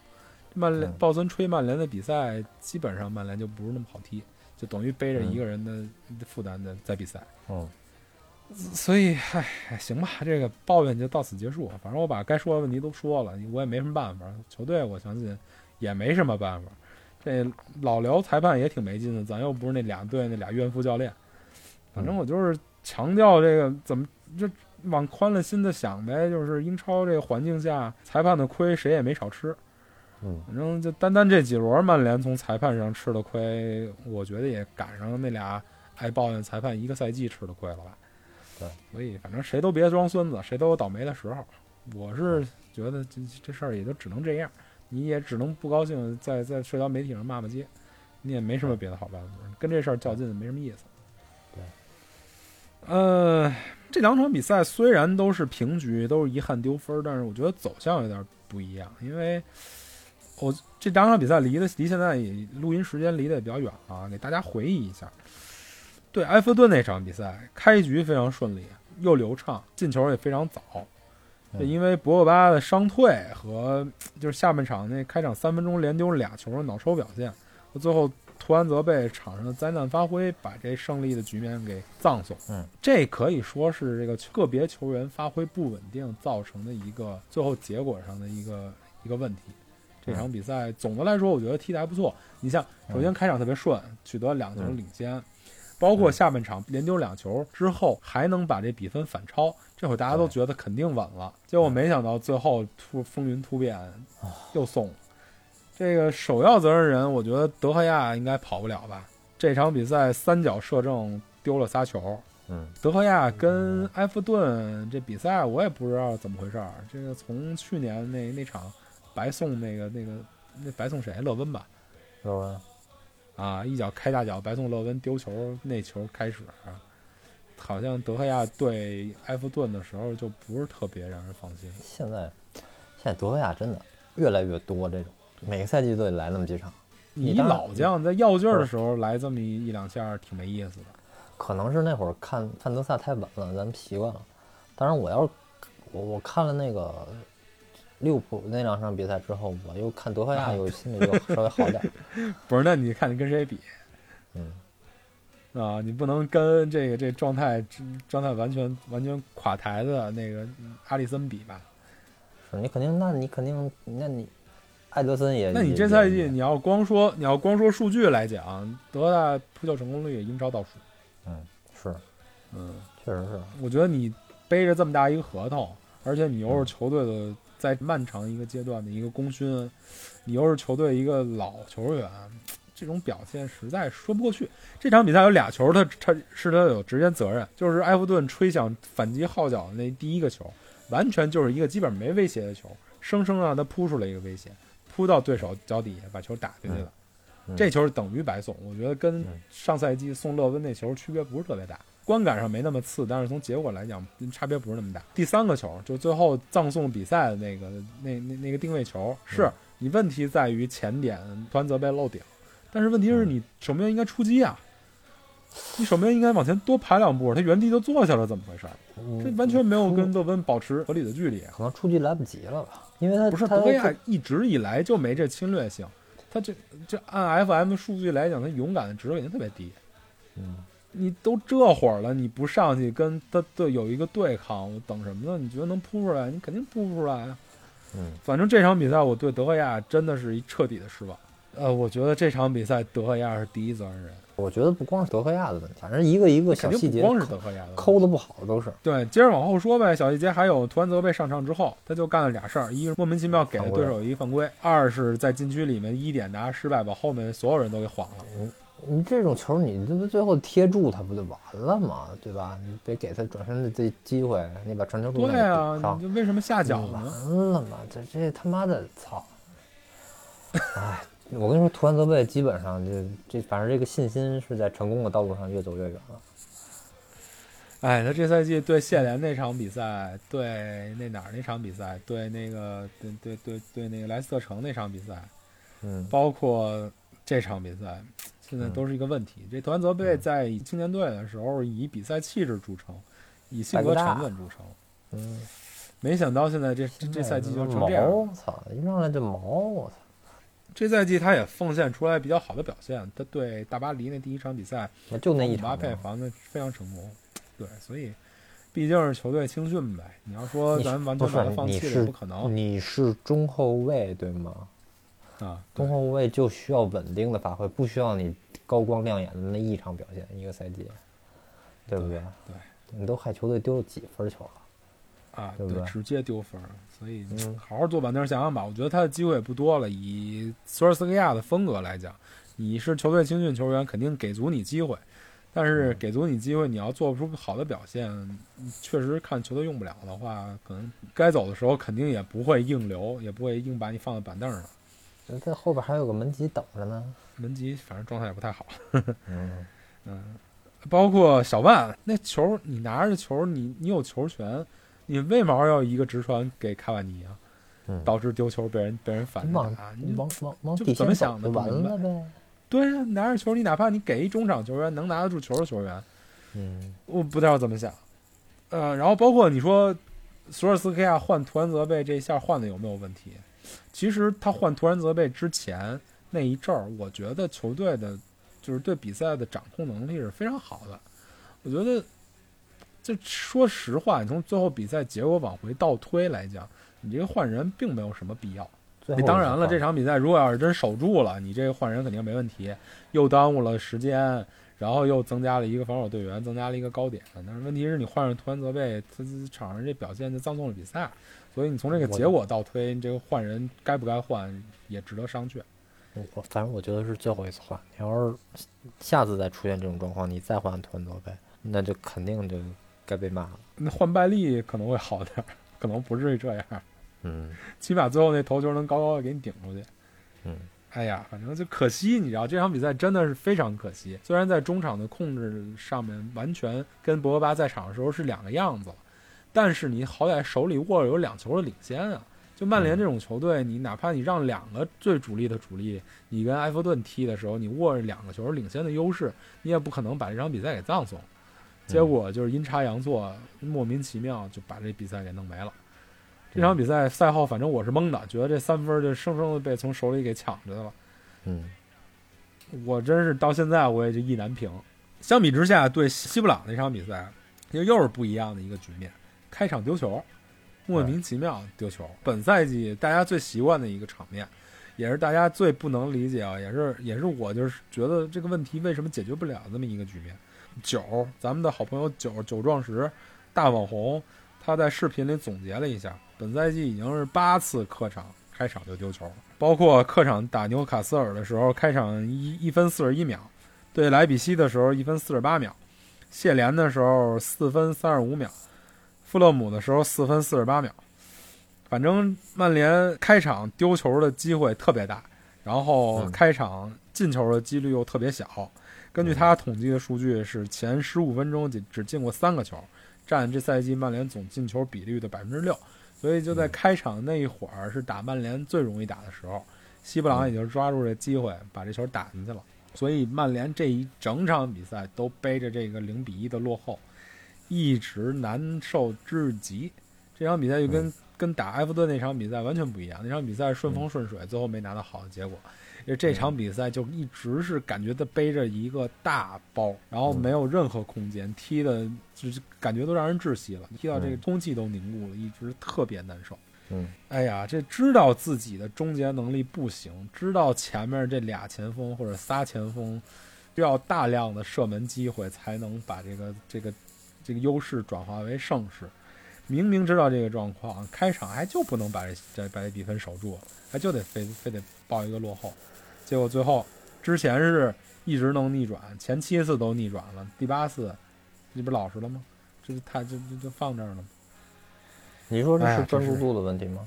曼联嗯鲍森吹曼联的比赛，基本上曼联就不是那么好踢，就等于背着一个人的负担的在比赛。嗯，所以，唉，行吧，这个抱怨就到此结束。反正我把该说的问题都说了，我也没什么办法。球队我相信也没什么办法。这老聊裁判也挺没劲的，咱又不是那俩队那俩怨妇教练。反正我就是强调这个怎么就往宽了心的想呗，就是英超这个环境下，裁判的亏谁也没少吃。嗯，反正就单单这几轮，曼联从裁判上吃的亏，我觉得也赶上那俩爱抱怨裁判一个赛季吃的亏了吧。对，所以反正谁都别装孙子，谁都有倒霉的时候。我是觉得这这事儿也就只能这样，你也只能不高兴，在在社交媒体上骂骂街，你也没什么别的好办法，跟这事儿较劲没什么意思。对，呃，这两场比赛虽然都是平局，都是遗憾丢分儿，但是我觉得走向有点不一样，因为我这两场比赛离的离现在也录音时间离得也比较远啊，给大家回忆一下。对埃弗顿那场比赛，开局非常顺利，又流畅，进球也非常早。这嗯因为博格巴的伤退和就是下半场那开场三分钟连丢俩球的脑抽表现，和最后图安泽被场上的灾难发挥，把这胜利的局面给葬送。嗯，这可以说是这个个别球员发挥不稳定造成的一个最后结果上的一个一个问题。这场比赛总的来说，我觉得踢得还不错。你像首先开场特别顺，取得两球领先，包括下半场连丢两球之后，还能把这比分反超，这会大家都觉得肯定稳了。结果没想到最后突风云突变，又送了。这个首要责任人，我觉得德赫亚应该跑不了吧？这场比赛三脚射正丢了仨球，嗯，德赫亚跟埃弗顿这比赛我也不知道怎么回事儿。这个从去年那那场白送那个那个那白送谁？勒温吧？乐文，啊，一脚开大脚白送勒温丢球那球开始，好像德赫亚对埃弗顿的时候就不是特别让人放心。现在现在德赫亚真的越来越多这种，每个赛季都得来那么几场。你老将在要劲儿的时候来这么一一两下儿，挺没意思的。可能是那会儿看范德萨太稳了，咱们习惯了。当然，我要是我我看了那个利物浦那两场比赛之后，我又看德赫亚，又心里就 稍微好点儿。不是，那你看你跟谁比？嗯，啊，你不能跟这个这状态状态完全完全垮台的那个阿里森比吧？是你肯定，那你肯定，那你艾德森也，那你这赛季你要光说你要光说数据来讲，德赫亚扑救成功率也英超倒数。嗯是，嗯，确实是，我觉得你背着这么大一个合同，而且你又是球队的在漫长一个阶段的一个功勋，你又是球队一个老球员，这种表现实在说不过去。这场比赛有俩球，他他是他有直接责任，就是埃弗顿吹响反击号角的那第一个球，完全就是一个基本没威胁的球，生生让他扑出了一个威胁，扑到对手脚底下把球打进去了。嗯这球等于白送，我觉得跟嗯上赛季送勒温那球区别不是特别大，观感上没那么次，但是从结果来讲差别不是那么大。第三个球就最后葬送比赛的那个那那那个定位球，是嗯你问题在于前点突然泽被漏顶，但是问题是嗯你守门员应该出击啊，你守门员应该往前多排两步，他原地就坐下了，怎么回事？这嗯完全没有跟勒温保持合理的距离。可能出击来不及了吧？因为他不是他德维亚一直以来就没这侵略性，他这这按 FM 数据来讲，他勇敢的值肯定特别低。嗯，你都这会儿了，你不上去跟他队有一个对抗，我等什么呢？你觉得能扑出来？你肯定扑不出来啊！嗯，反正这场比赛我对德赫亚真的是一彻底的失望。呃，我觉得这场比赛德赫亚是第一责任人，我觉得不光是德赫亚的问题，反正一个一个小肯细节光是德赫亚的抠的不好的都是。对，接着往后说呗。小细节还有图安泽贝上场之后，他就干了俩事儿：一是莫名其妙给了对手一个犯规；二是在禁区里面一点拿失败，把后面所有人都给晃了。你这种球，你这不最后贴住他不就完了吗？对吧？你得给他转身的这机会，你把传球路对啊，上你就为什么下脚完？了嘛？这这他妈的操！哎，我跟你说，图安泽贝基本上就这，反正这个信心是在成功的道路上越走越远了。哎，他这赛季对谢联那场比赛，对那哪儿那场比赛，对那个对对对对那个莱斯特城那场比赛，嗯，包括这场比赛，现在都是一个问题。这图安泽贝在青年队的时候以比赛气质著称，以性格沉稳著称。嗯，没想到现在这这这赛季就成这样。毛，操！一上来就毛，我操！这赛季他也奉献出来比较好的表现。他对大巴黎那第一场比赛，那就那一姆巴佩防的非常成功。对，所以毕竟是球队青训呗。你要说咱完全把他放弃了，不可能你是中后卫对吗？啊。对中后卫就需要稳定的发挥，不需要你高光亮眼的那一场表现一个赛季，对不对？对你都害球队丢了几分球了？啊，对不对直接丢分，所以嗯好好坐板凳想想吧。我觉得他的机会也不多了。以索尔斯克亚的风格来讲，你是球队青训球员，肯定给足你机会，但是嗯给足你机会，你要做不出好的表现，确实看球队用不了的话，可能该走的时候肯定也不会硬留，也不会硬把你放在板凳上。那在后边还有个门吉等着呢。门吉反正状态也不太好，嗯，嗯，包括小万那球，你拿着球，你你有球权，你为毛要一个直传给卡瓦尼啊？嗯导致丢球被人被人反打，你往往往就底怎么想的完了呗。对啊、拿着球，你哪怕你给一中场球员能拿得住球的球员，嗯，我不知道怎么想。呃，然后包括你说索尔斯克亚换图安泽贝这一下换的有没有问题？其实他换图安泽贝之前那一阵儿，我觉得球队的就是对比赛的掌控能力是非常好的。我觉得，这说实话，你从最后比赛结果往回倒推来讲，你这个换人并没有什么必要。你当然了，这场比赛如果要是真守住了，你这个换人肯定没问题，又耽误了时间，然后又增加了一个防守队员，增加了一个高点。但是问题是你换上图安泽贝，他场上这表现就葬送了比赛。所以你从这个结果倒推，你这个换人该不该换也值得商榷。我我反正我觉得是最后一次换。你要是下次再出现这种状况，你再换团泽贝，那就肯定就该被骂了。那换拜利可能会好点儿，可能不至于这样，嗯起码最后那头球能高高的给你顶出去。嗯，哎呀，反正就可惜，你知道这场比赛真的是非常可惜。虽然在中场的控制上面完全跟博格巴在场的时候是两个样子了，但是你好歹手里握着有两球的领先啊。就曼联这种球队，你哪怕你让两个最主力的主力，你跟埃弗顿踢的时候，你握着两个球领先的优势，你也不可能把这场比赛给葬送。结果就是阴差阳错，莫名其妙就把这比赛给弄没了。这场比赛赛后，反正我是懵的，觉得这三分就生生的被从手里给抢着了。嗯，我真是到现在我也就意难平，相比之下，对西布朗那场比赛，又又是不一样的一个局面。开场丢球，莫名其妙丢球。本赛季大家最习惯的一个场面，也是大家最不能理解啊，也是也是我就是觉得这个问题为什么解决不了这么一个局面。九，咱们的好朋友九九壮实，大网红，他在视频里总结了一下，本赛季已经是八次客场开场就丢球了，包括客场打纽卡斯尔的时候，开场一一分四十一秒，对莱比锡的时候一分四十八秒，谢联的时候四分三十五秒，富勒姆的时候四分四十八秒。反正曼联开场丢球的机会特别大，然后嗯开场进球的几率又特别小。根据他统计的数据，是前十五分钟仅只进过三个球，占这赛季曼联总进球比率的百分之六。所以就在开场那一会儿是打曼联最容易打的时候，西布朗已经抓住这机会把这球打进去了。所以曼联这一整场比赛都背着这个零比一的落后，一直难受至极。这场比赛就跟、跟打埃弗顿那场比赛完全不一样，那场比赛顺风顺水，最后没拿到好的结果。因为这场比赛就一直是感觉他背着一个大包，然后没有任何空间，踢的就是感觉都让人窒息了，踢到这个嗯空气都凝固了，一直特别难受。嗯，哎呀，这知道自己的终结能力不行，知道前面这俩前锋或者仨前锋需要大量的射门机会才能把这个这个这个优势转化为胜势。明明知道这个状况，开场还就不能把这这把这比分守住，还就得非非得报一个落后。结果最后之前是一直能逆转，前七次都逆转了，第八次这不老实了吗？这他就就就放这儿了吗？你说这是专注度的问题吗？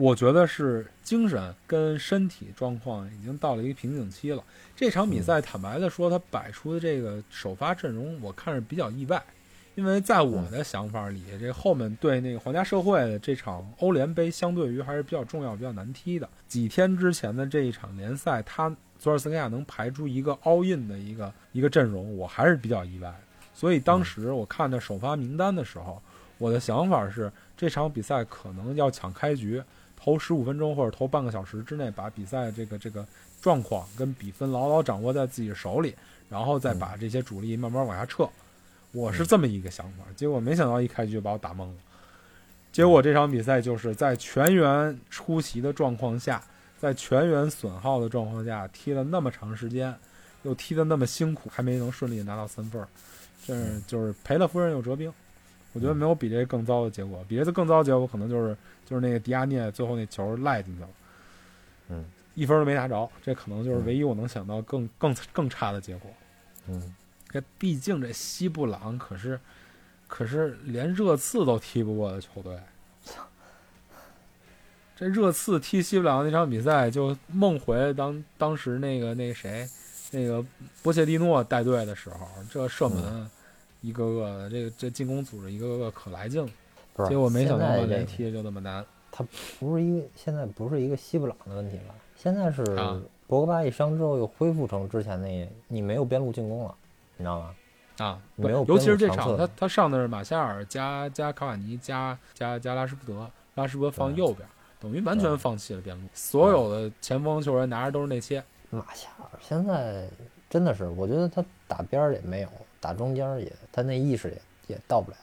我觉得是精神跟身体状况已经到了一个瓶颈期了。这场比赛，坦白的说，他摆出的这个首发阵容，我看着比较意外，因为在我的想法里，这后面对那个皇家社会的这场欧联杯，相对于还是比较重要、比较难踢的。几天之前的这一场联赛，他佐尔斯克亚能排出一个 all in 的一个一个阵容，我还是比较意外。所以当时我看着首发名单的时候，我的想法是，这场比赛可能要抢开局。头十五分钟或者头半个小时之内，把比赛这个这个状况跟比分牢牢掌握在自己手里，然后再把这些主力慢慢往下撤。我是这么一个想法，结果没想到一开局就把我打懵了。结果这场比赛就是在全员出席的状况下，在全员损耗的状况下踢了那么长时间，又踢得那么辛苦，还没能顺利拿到三分儿，这是就是赔了夫人又折兵。我觉得没有比这更糟的结果，比这更糟的结果可能就是就是那个迪亚涅最后那球赖进去了，嗯一分都没拿着，这可能就是唯一我能想到更更更差的结果。嗯，这毕竟这西布朗可是可是连热刺都踢不过的球队，这热刺踢西布朗那场比赛就梦回当当时那个那个谁那个波切蒂诺带队的时候，这射门一个个的，这个这进攻组织一个个可来劲了。不是。结果没想到现在曼联这踢的就那么难。他不是一个现在不是一个西布朗的问题了，现在是啊博格巴一伤之后又恢复成之前那你没有边路进攻了，你知道吗？啊，没有尤其是这场，他他上的是马夏尔加加卡瓦尼加加加拉什福德，拉什福德放右边，等于完全放弃了边路，所有的前锋球员拿着都是内切。马夏尔现在真的是，我觉得他打边儿也没有，打中间儿也他那意识也也到不了，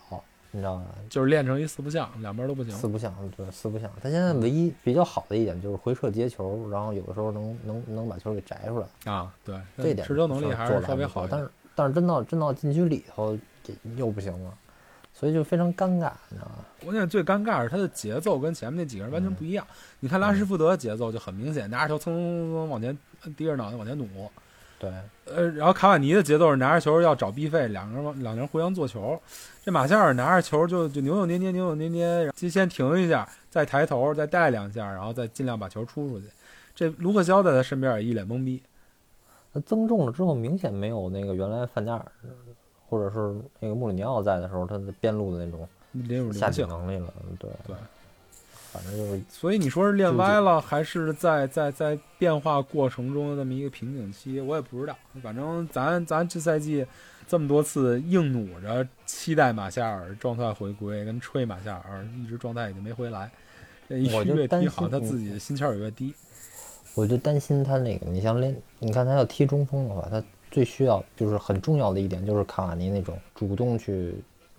你知道吗？就是练成一四不像，两边都不行。四不像，对，四不像。他现在唯一比较好的一点就是回撤接球，然后有的时候能能能把球给摘出来，啊，对，这点持球能力还是做得不稍微好但是但是真到真到禁区里头，这又不行了，所以就非常尴尬，你知道吗？关键最尴尬是他的节奏跟前面那几个人完全不一样。你看拉什福德的节奏就很明显，拿着球蹭蹭蹭往前低着脑袋往前努。对，呃，然后卡瓦尼的节奏是拿着球要找逼费，两个人往两个人互相做球。这马夏尔拿着球就就扭扭捏捏扭扭捏捏，然后先停一下，再抬头，再带两下，然后再尽量把球出出去。这卢克肖在他身边也一脸懵逼。他增重了之后，明显没有那个原来范加尔或者是那个穆里尼奥在的时候，他的边路的那种下灵性，体能力了。对对，反正就是所以你说是练歪了，还是在在在变化过程中的这么一个瓶颈期，我也不知道。反正咱咱这赛季这么多次硬努着期待马夏尔状态回归，跟吹马夏尔，一直状态已经没回来。我就担越踢好，心他自己的心气儿也越低。我就担心他那个，你像练，你看他要踢中锋的话，他最需要就是很重要的一点，就是卡瓦尼那种主动去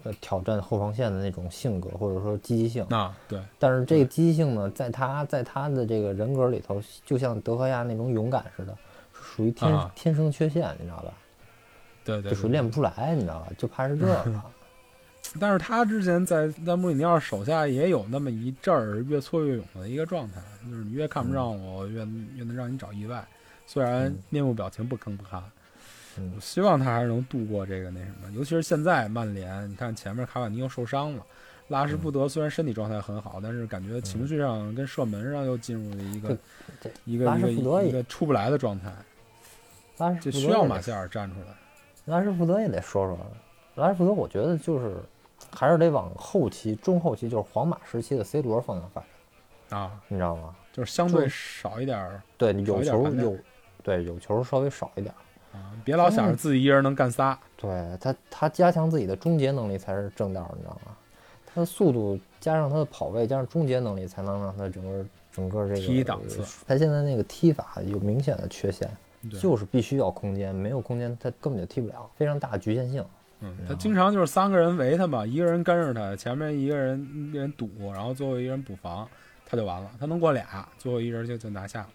呃挑战后防线的那种性格或者说积极性。啊对，但是这个积极性呢，在他在他的这个人格里头，就像德赫亚那种勇敢似的，属于天、啊天生缺陷，你知道吧？对对，就属于练不出来，你知道吧？就怕是这个。但是他之前在在穆里尼奥手下也有那么一阵儿越挫越勇的一个状态，就是你越看不上我，我越越能让你找意外。虽然嗯面部表情不吭不哈，希望他还是能度过这个那什么。尤其是现在曼联，你看前面卡瓦尼又受伤了，拉什福德虽然身体状态很好，但是感觉情绪上跟射门上又进入了一个一个一个一个出不来的状态，拉什福德就需要马歇尔站出来。拉什福德也得说说，拉什福德，我觉得就是还是得往后期、中后期，就是皇马时期的 C 罗方向发展，啊，你知道吗？就是相对少一点对，有球有，对有球稍微少一点儿。啊，别老想着自己一人能干仨。对他，他加强自己的终结能力才是正道，你知道吗？他的速度加上他的跑位，加上终结能力，才能让他整个整个这个踢档次。他现在那个踢法有明显的缺陷，就是必须要空间，没有空间他根本就踢不了，非常大的局限性。嗯，他经常就是三个人围他嘛，一个人跟着他，前面一个人一人堵，然后最后一个人补防，他就完了。他能过俩，最后一人就就拿下了。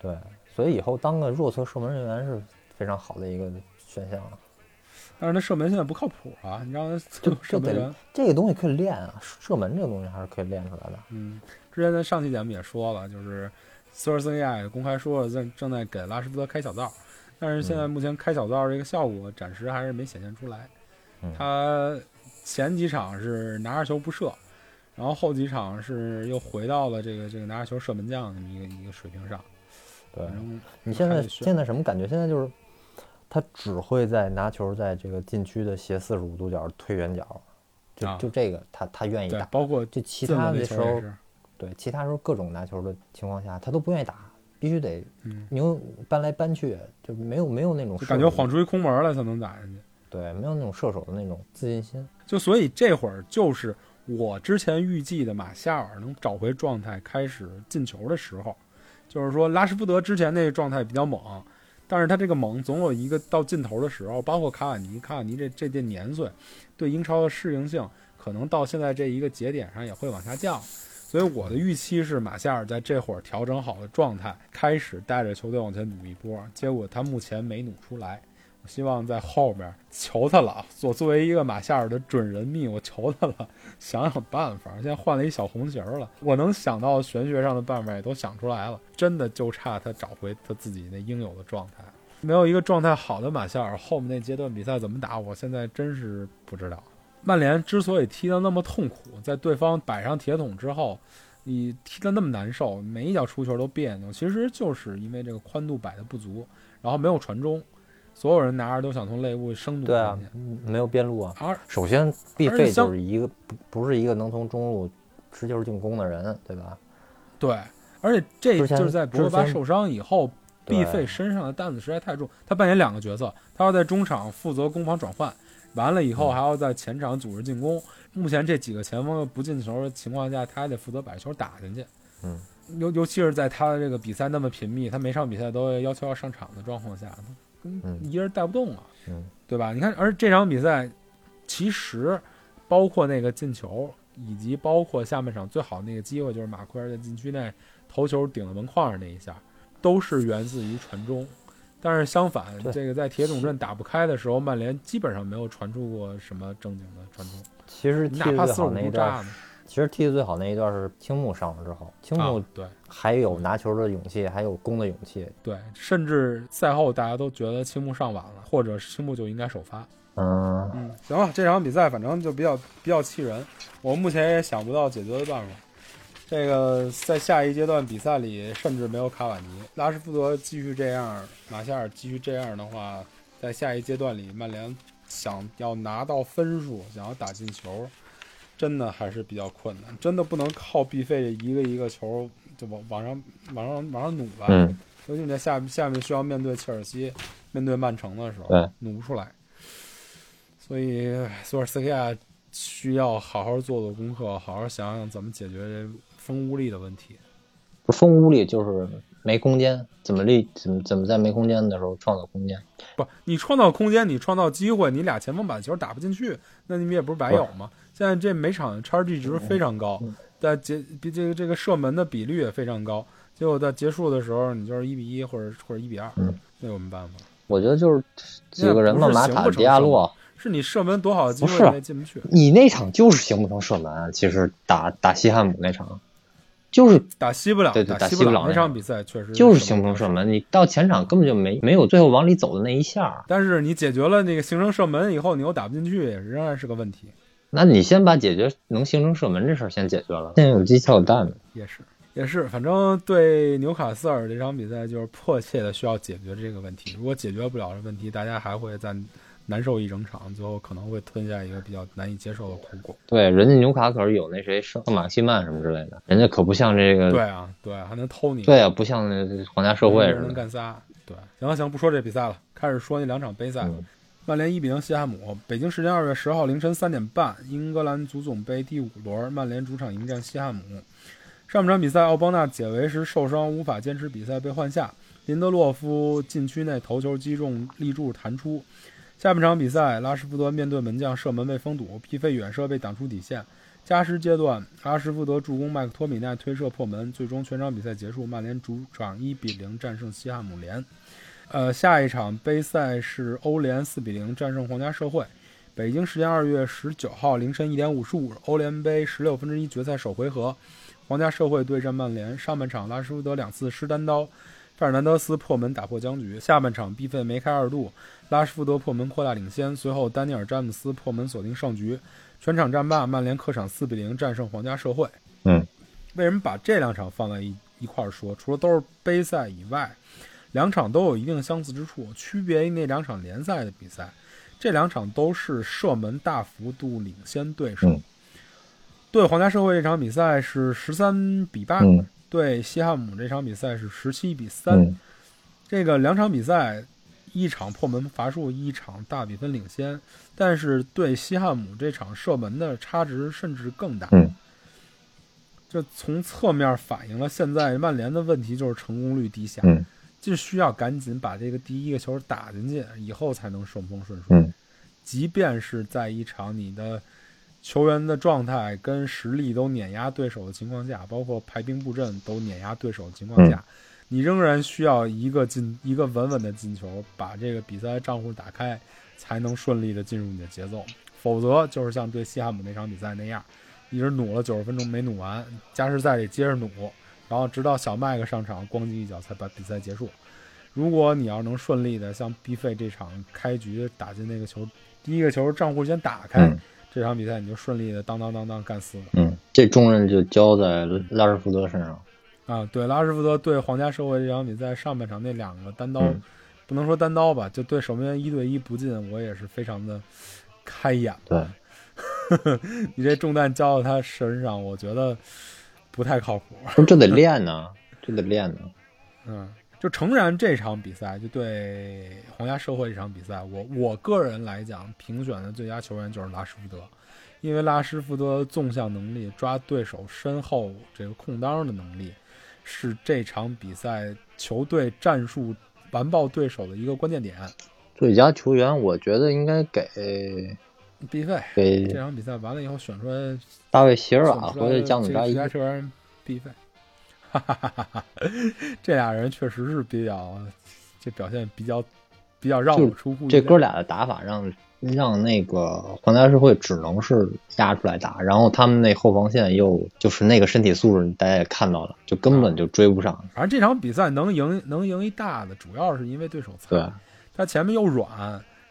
对，所以以后当个弱侧射门人员是非常好的一个选项啊。但是他射门现在不靠谱啊，你让他就 射门员，这个东西可以练啊，射门这个东西还是可以练出来的。嗯，之前在上期节目也说了，就是索尔斯克亚也公开说了，正正在给拉什福德开小灶，但是现在目前开小灶这个效果暂时还是没显现出来。嗯他前几场是拿着球不射，然后后几场是又回到了这个这个拿着球射门将的一个一个水平上。对你现在现在什么感觉？现在就是他只会在拿球在这个禁区的斜四十五度角推远角，就啊就这个他他愿意打，。包括就其他的时候，对其他时候各种拿球的情况下，他都不愿意打，必须得嗯，牛搬来搬去，就没有没有那种感觉晃出一空门来才能打进去。对，没有那种射手的那种自信心。就所以这会儿就是我之前预计的马夏尔能找回状态，开始进球的时候。就是说，拉什福德之前那个状态比较猛，但是他这个猛总有一个到尽头的时候。包括卡瓦尼，卡瓦尼这这这年岁，对英超的适应性，可能到现在这一个节点上也会往下降。所以我的预期是，马夏尔在这会儿调整好的状态，开始带着球队往前努一波。结果他目前没努出来。我希望在后边求他了。我作为一个马夏尔的准人密，我求他了，想想办法。现在换了一小红鞋了，我能想到玄学上的办法也都想出来了，真的就差他找回他自己那应有的状态。没有一个状态好的马夏尔，后面那阶段比赛怎么打，我现在真是不知道。曼联之所以踢得那么痛苦，在对方摆上铁桶之后，你踢得那么难受，每一脚出球都别扭，其实就是因为这个宽度摆的不足，然后没有传中，所有人拿着都想从内部生堵对啊没有边路啊。而首先，必费就是一个不不是一个能从中路持球进攻的人，对吧？对，而且这就是在博格巴受伤以后，对毕费身上的担子实在太重。他扮演两个角色，他要在中场负责攻防转换，完了以后嗯还要在前场组织进攻。目前这几个前锋又不进球的情况下，他还得负责把球打进去。嗯，尤尤其是在他的这个比赛那么频密，他每场比赛都要求要上场的状况下，一个人带不动啊。嗯，对吧？你看，而这场比赛其实包括那个进球，以及包括下半场最好那个机会，就是马奎尔在禁区内头球顶到门框上那一下，都是源自于传中。但是相反，这个在铁桶阵打不开的时候，曼联基本上没有传出过什么正经的传中，其实踢哪怕四十五度炸，呢。其实踢的最好那一段是青木上了之后，青木啊，对还有拿球的勇气，还有攻的勇气。对，甚至赛后大家都觉得青木上晚了，或者青木就应该首发。嗯，嗯，行了，这场比赛反正就比较比较气人，我目前也想不到解决的办法。这个在下一阶段比赛里，甚至没有卡瓦尼、拉什福德继续这样，马夏尔继续这样的话，在下一阶段里，曼联想要拿到分数，想要打进球，真的还是比较困难，真的不能靠必费一个一个球就往往上往上往上努吧。嗯，尤其你在下下面需要面对切尔西、面对曼城的时候，对，努不出来。所以索尔斯克亚需要好好做做功课，好好想想怎么解决这风屋力的问题。风屋里就是没空间，怎么立怎么怎么在没空间的时候创造空间？不，你创造空间，你创造机会，你俩前锋把球打不进去，那你们也不是白有吗？现在这每场 XG 值非常高，在结比这个这个射门的比率也非常高，结果在结束的时候你就是一比一或者或者一比二，嗯。那有什么办法？我觉得就是几个人嘛，那不是马塔、迪亚洛，是你射门多好的机会也进不去，你那场就是形不成射门啊。其实打打西汉姆那场，就是。打西布朗，对对打打西朗那西布朗那场。比赛确实就是形不成射门，你到前场根本就没没有最后往里走的那一下。但是你解决了那个形成射门以后，你又打不进去，仍然是个问题。那你先把解决能形成射门这事儿先解决了，现在有鸡才有蛋呢。也是，也是，反正对纽卡斯尔这场比赛就是迫切的需要解决这个问题。如果解决不了这问题，大家还会再难受一整场，最后可能会吞下一个比较难以接受的苦果。对，人家纽卡可是有那谁圣马西曼什么之类的，人家可不像这个对啊，对啊，还能偷你，对啊，不像那皇家社会似的。能干仨。对，行了行，不说这比赛了，开始说那两场杯赛。嗯曼联一比零西汉姆，北京时间二月十号凌晨三点半，英格兰足总杯第五轮，曼联主场迎战西汉姆。上半场比赛，奥邦纳解围时受伤，无法坚持比赛，被换下。林德洛夫禁区内头球击中立柱弹出。下半场比赛，拉什福德面对门将射门被封堵，皮费远射被挡出底线。加时阶段，拉什福德助攻麦克托米奈推射破门，最终全场比赛结束，曼联主场一比零战胜西汉姆联。呃，下一场杯赛是欧联四比零战胜皇家社会。北京时间二月十九号凌晨一点五十五，欧联杯十六分之一决赛首回合，皇家社会对战曼联。上半场拉什福德两次失单刀，费尔南德斯破门打破僵局。下半场毕费梅开二度，拉什福德破门扩大领先，随后丹尼尔詹姆斯破门锁定胜局。全场战罢，曼联客场四比零战胜皇家社会。嗯，为什么把这两场放在一一块儿说？除了都是杯赛以外，两场都有一定相似之处，区别于那两场联赛的比赛，这两场都是射门大幅度领先对手。嗯。对皇家社会这场比赛是十三比八、嗯。对西汉姆这场比赛是十七比三、嗯。这个两场比赛，一场破门罚数，一场大比分领先，但是对西汉姆这场射门的差值甚至更大。嗯，就从侧面反映了现在曼联的问题就是成功率低下，嗯就需要赶紧把这个第一个球打进去，以后才能顺风顺水。嗯即便是在一场你的球员的状态跟实力都碾压对手的情况下，包括排兵布阵都碾压对手的情况下，你仍然需要一个进一个稳稳的进球，把这个比赛账户打开，才能顺利的进入你的节奏。否则就是像对西汉姆那场比赛那样，一直努了九十分钟没努完，加时赛里接着努，然后直到小麦克上场咣叽一脚才把比赛结束。如果你要能顺利的像 B 费这场开局打进那个球，第一个球账户先打开，嗯这场比赛你就顺利的当当当当干死了嗯，这重任就交在拉什福德身上。啊！对，拉什福德对皇家社会这场比赛上半场那两个单刀，嗯不能说单刀吧，就对守门员一对一不进，我也是非常的开眼。对，你这重担交到他身上，我觉得不太靠谱。不是这得练呢，这得练呢。嗯，就诚然这场比赛，就对皇家社会这场比赛，我我个人来讲，评选的最佳球员就是拉什福德，因为拉什福德纵向能力、抓对手身后这个空当的能力，是这场比赛球队战术完爆对手的一个关键点。最佳球员，我觉得应该给必费给这场比赛完了以后选出来大卫席尔选瓦或者出来的这个最加努扎伊。佳球员必费，哈哈哈哈哈！这俩人确实是比较，这表现比较比较让就我出乎。这哥俩的打法让让那个皇家社会只能是压出来打，然后他们那后防线又就是那个身体素质，大家也看到了，就根本就追不上。反正这场比赛能赢能赢一大的，主要是因为对手菜，对，他前面又软，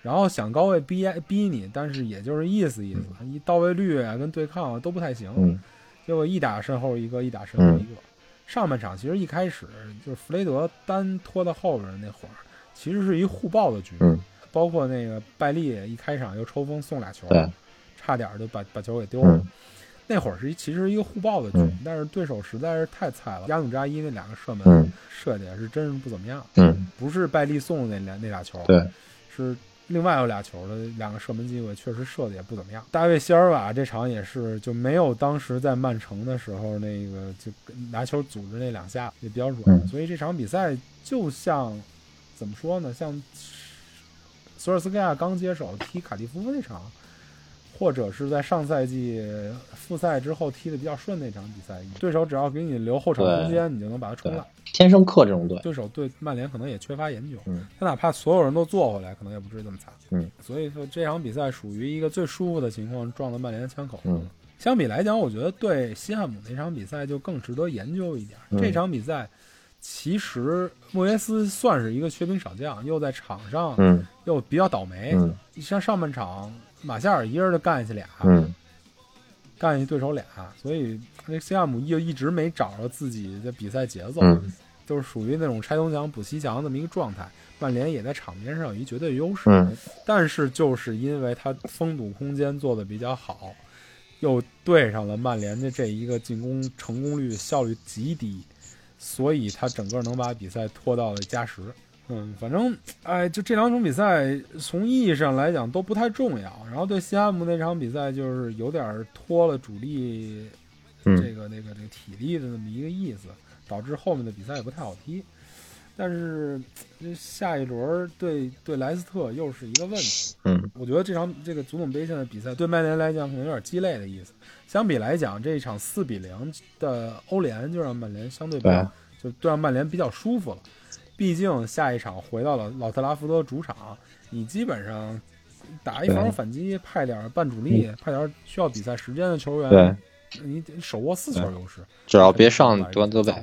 然后想高位逼逼你，但是也就是意思意思，一到位率啊跟对抗啊都不太行，嗯。结果一打身后一个，一打身后一个。上半场其实一开始就是弗雷德单拖到后边的那会儿，其实是一互爆的局，嗯。包括那个拜利一开场又抽风送俩球，差点就把把球给丢了。嗯。那会儿是其实一个互爆的局，嗯。但是对手实在是太菜了。亚努扎伊那两个射门、嗯。射的也是真是不怎么样，嗯，不是拜利送的那俩那俩球，对，是另外有俩球的两个射门机会，确实射的也不怎么样。大卫席尔瓦这场也是就没有当时在曼城的时候那个就拿球组织那两下也比较软，嗯所以这场比赛就像怎么说呢？像索尔斯克亚刚接手踢卡迪夫那场，或者是在上赛季复赛之后踢的比较顺那场比赛，对手只要给你留后场空间，你就能把它冲了。天生克这种队，对手对曼联可能也缺乏研究，嗯他哪怕所有人都坐回来，可能也不至于这么惨。嗯，所以说这场比赛属于一个最舒服的情况，撞到曼联的枪口。嗯，相比来讲，我觉得对西汉姆那场比赛就更值得研究一点。嗯这场比赛其实莫耶斯算是一个缺兵少将，又在场上嗯又比较倒霉。嗯像上半场马夏尔一人就干下去俩，嗯干下去对手俩，所以那西汉姆又一直没找着自己的比赛节奏。嗯就是属于那种拆东墙补西墙这么一个状态。曼联也在场面上有一绝对优势，嗯但是就是因为他封堵空间做的比较好，又对上了曼联的这一个进攻成功率效率极低，所以他整个能把比赛拖到了加时。嗯，反正哎，就这两场比赛从意义上来讲都不太重要。然后对西汉姆那场比赛就是有点拖了主力嗯这个那个这个体力的那么一个意思，导致后面的比赛也不太好踢。但是这下一轮对对莱斯特又是一个问题。嗯我觉得这场这个足总杯现在比赛对曼联来讲可能有点鸡肋的意思。相比来讲，这一场四比零的欧联就让曼联相对比较就对让曼联比较舒服了。毕竟下一场回到了老特拉福德主场，你基本上打一防守反击，派点半主力，派点需要比赛时间的球员，对，你手握四球优势，只要别上德安泽贝，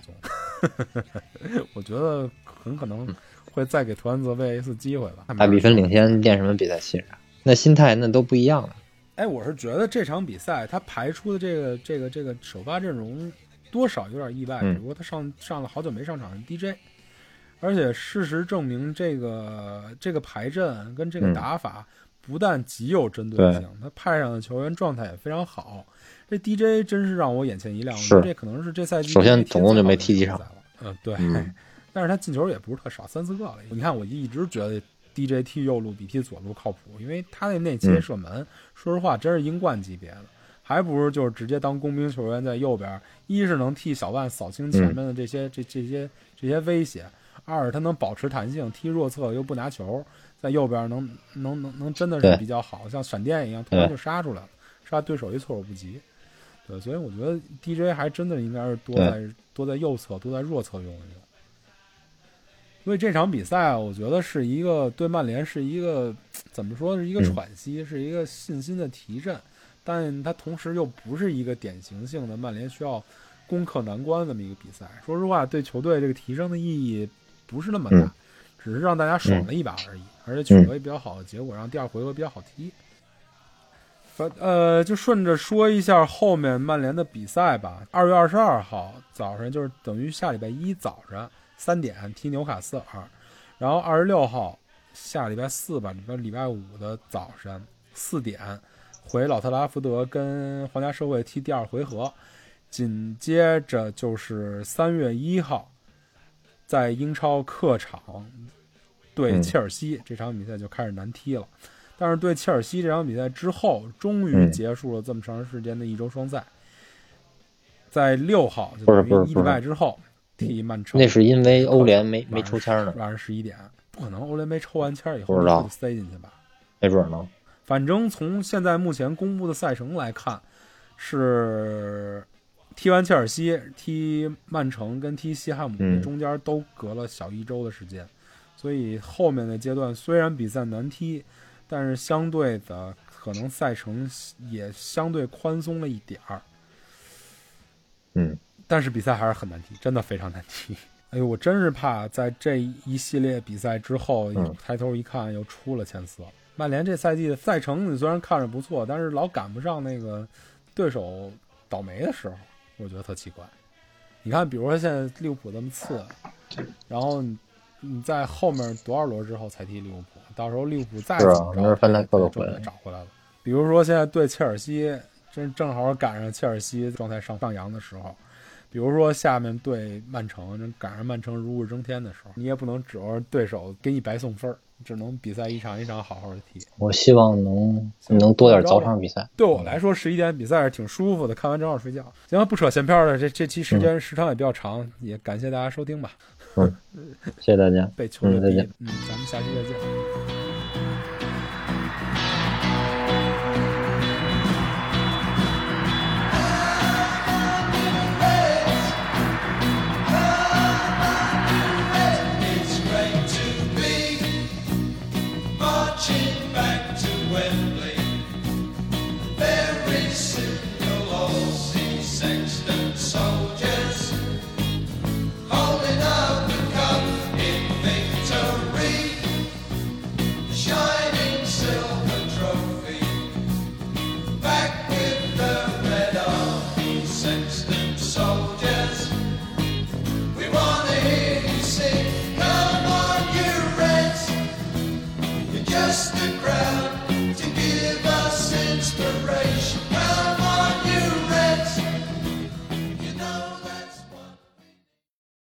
我觉得很可能会再给图安泽贝一次机会吧。大比分领先练什么比赛气势？那心态那都不一样了。哎，我是觉得这场比赛他排出的这个这个这个首发阵容多少有点意外，嗯。只不过他上上了好久没上场的 DJ，而且事实证明这个这个排阵跟这个嗯打法不但极有针对性，他派上的球员状态也非常好。这 DJ 真是让我眼前一亮，我觉得是这可能是这赛季首先总共就没踢几场了。嗯，对。嗯 但是他进球也不是特少，三四个了。你看，我一直觉得 DJ 踢右路比踢左路靠谱，因为他那内切嗯射门，说实话真是英冠级别的，还不如就是直接当工兵球员在右边，一是能替小万扫清前面的这些、这这些这些威胁，二是他能保持弹性，踢弱侧又不拿球，在右边能能能能真的是比较好，像闪电一样，突然就杀出来了，杀对手一措手不及。对，所以我觉得 DJ 还真的应该是多在多在右侧，多在弱侧用一用。所以这场比赛啊，我觉得是一个对曼联是一个怎么说，是一个嗯喘息，是一个信心的提振，但它同时又不是一个典型性的曼联需要攻克难关这么一个比赛。说实话，对球队这个提升的意义不是那么大，嗯只是让大家爽了一把而已，而且取得一比较好的结果，让第二回合比较好踢。反呃，就顺着说一下后面曼联的比赛吧。二月二十二号早上，就是等于下礼拜一早上三点踢纽卡斯尔，然后二十六号下礼拜四吧，礼拜礼拜五的早上四点回老特拉福德跟皇家社会踢第二回合，紧接着就是三月一号在英超客场对嗯切尔西、这场比赛就开始难踢了。但是对切尔西这场比赛之后，终于嗯结束了这么长时间的一周双赛，在六号就是等于一礼拜之后踢曼城。那是因为欧联没没抽签呢，晚上十一点，不可能欧联杯抽完签以后塞进去吧？没准呢。反正从现在目前公布的赛程来看，是踢完切尔西、踢曼城跟踢西汉姆，嗯中间都隔了小一周的时间，所以后面的阶段虽然比赛难踢，但是相对的可能赛程也相对宽松了一点儿。嗯，但是比赛还是很难踢，真的非常难踢。哎呦，我真是怕在这一系列比赛之后，嗯抬头一看又出了前四了。曼联这赛季的赛程你虽然看着不错，但是老赶不上那个对手倒霉的时候，我觉得特奇怪。你看，比如说现在利物浦这么次，然后你你在后面多少轮之后才踢利物浦，到时候利物浦再怎么着，那是范戴克都状态回来找回来了。比如说现在对切尔西，真正好赶上切尔西状态上上扬的时候，比如说下面对曼城，这赶上曼城如日中天的时候，你也不能指望对手给你白送分儿，只能比赛一场一场好好的踢。我希望能能多点早场比赛。对我来说，十一点比赛是挺舒服的，看完正好睡觉。行，不扯闲篇了，这这期时间时长也比较长，也感谢大家收听吧。嗯谢谢大家。被球队嗯再见，嗯，咱们下期再见。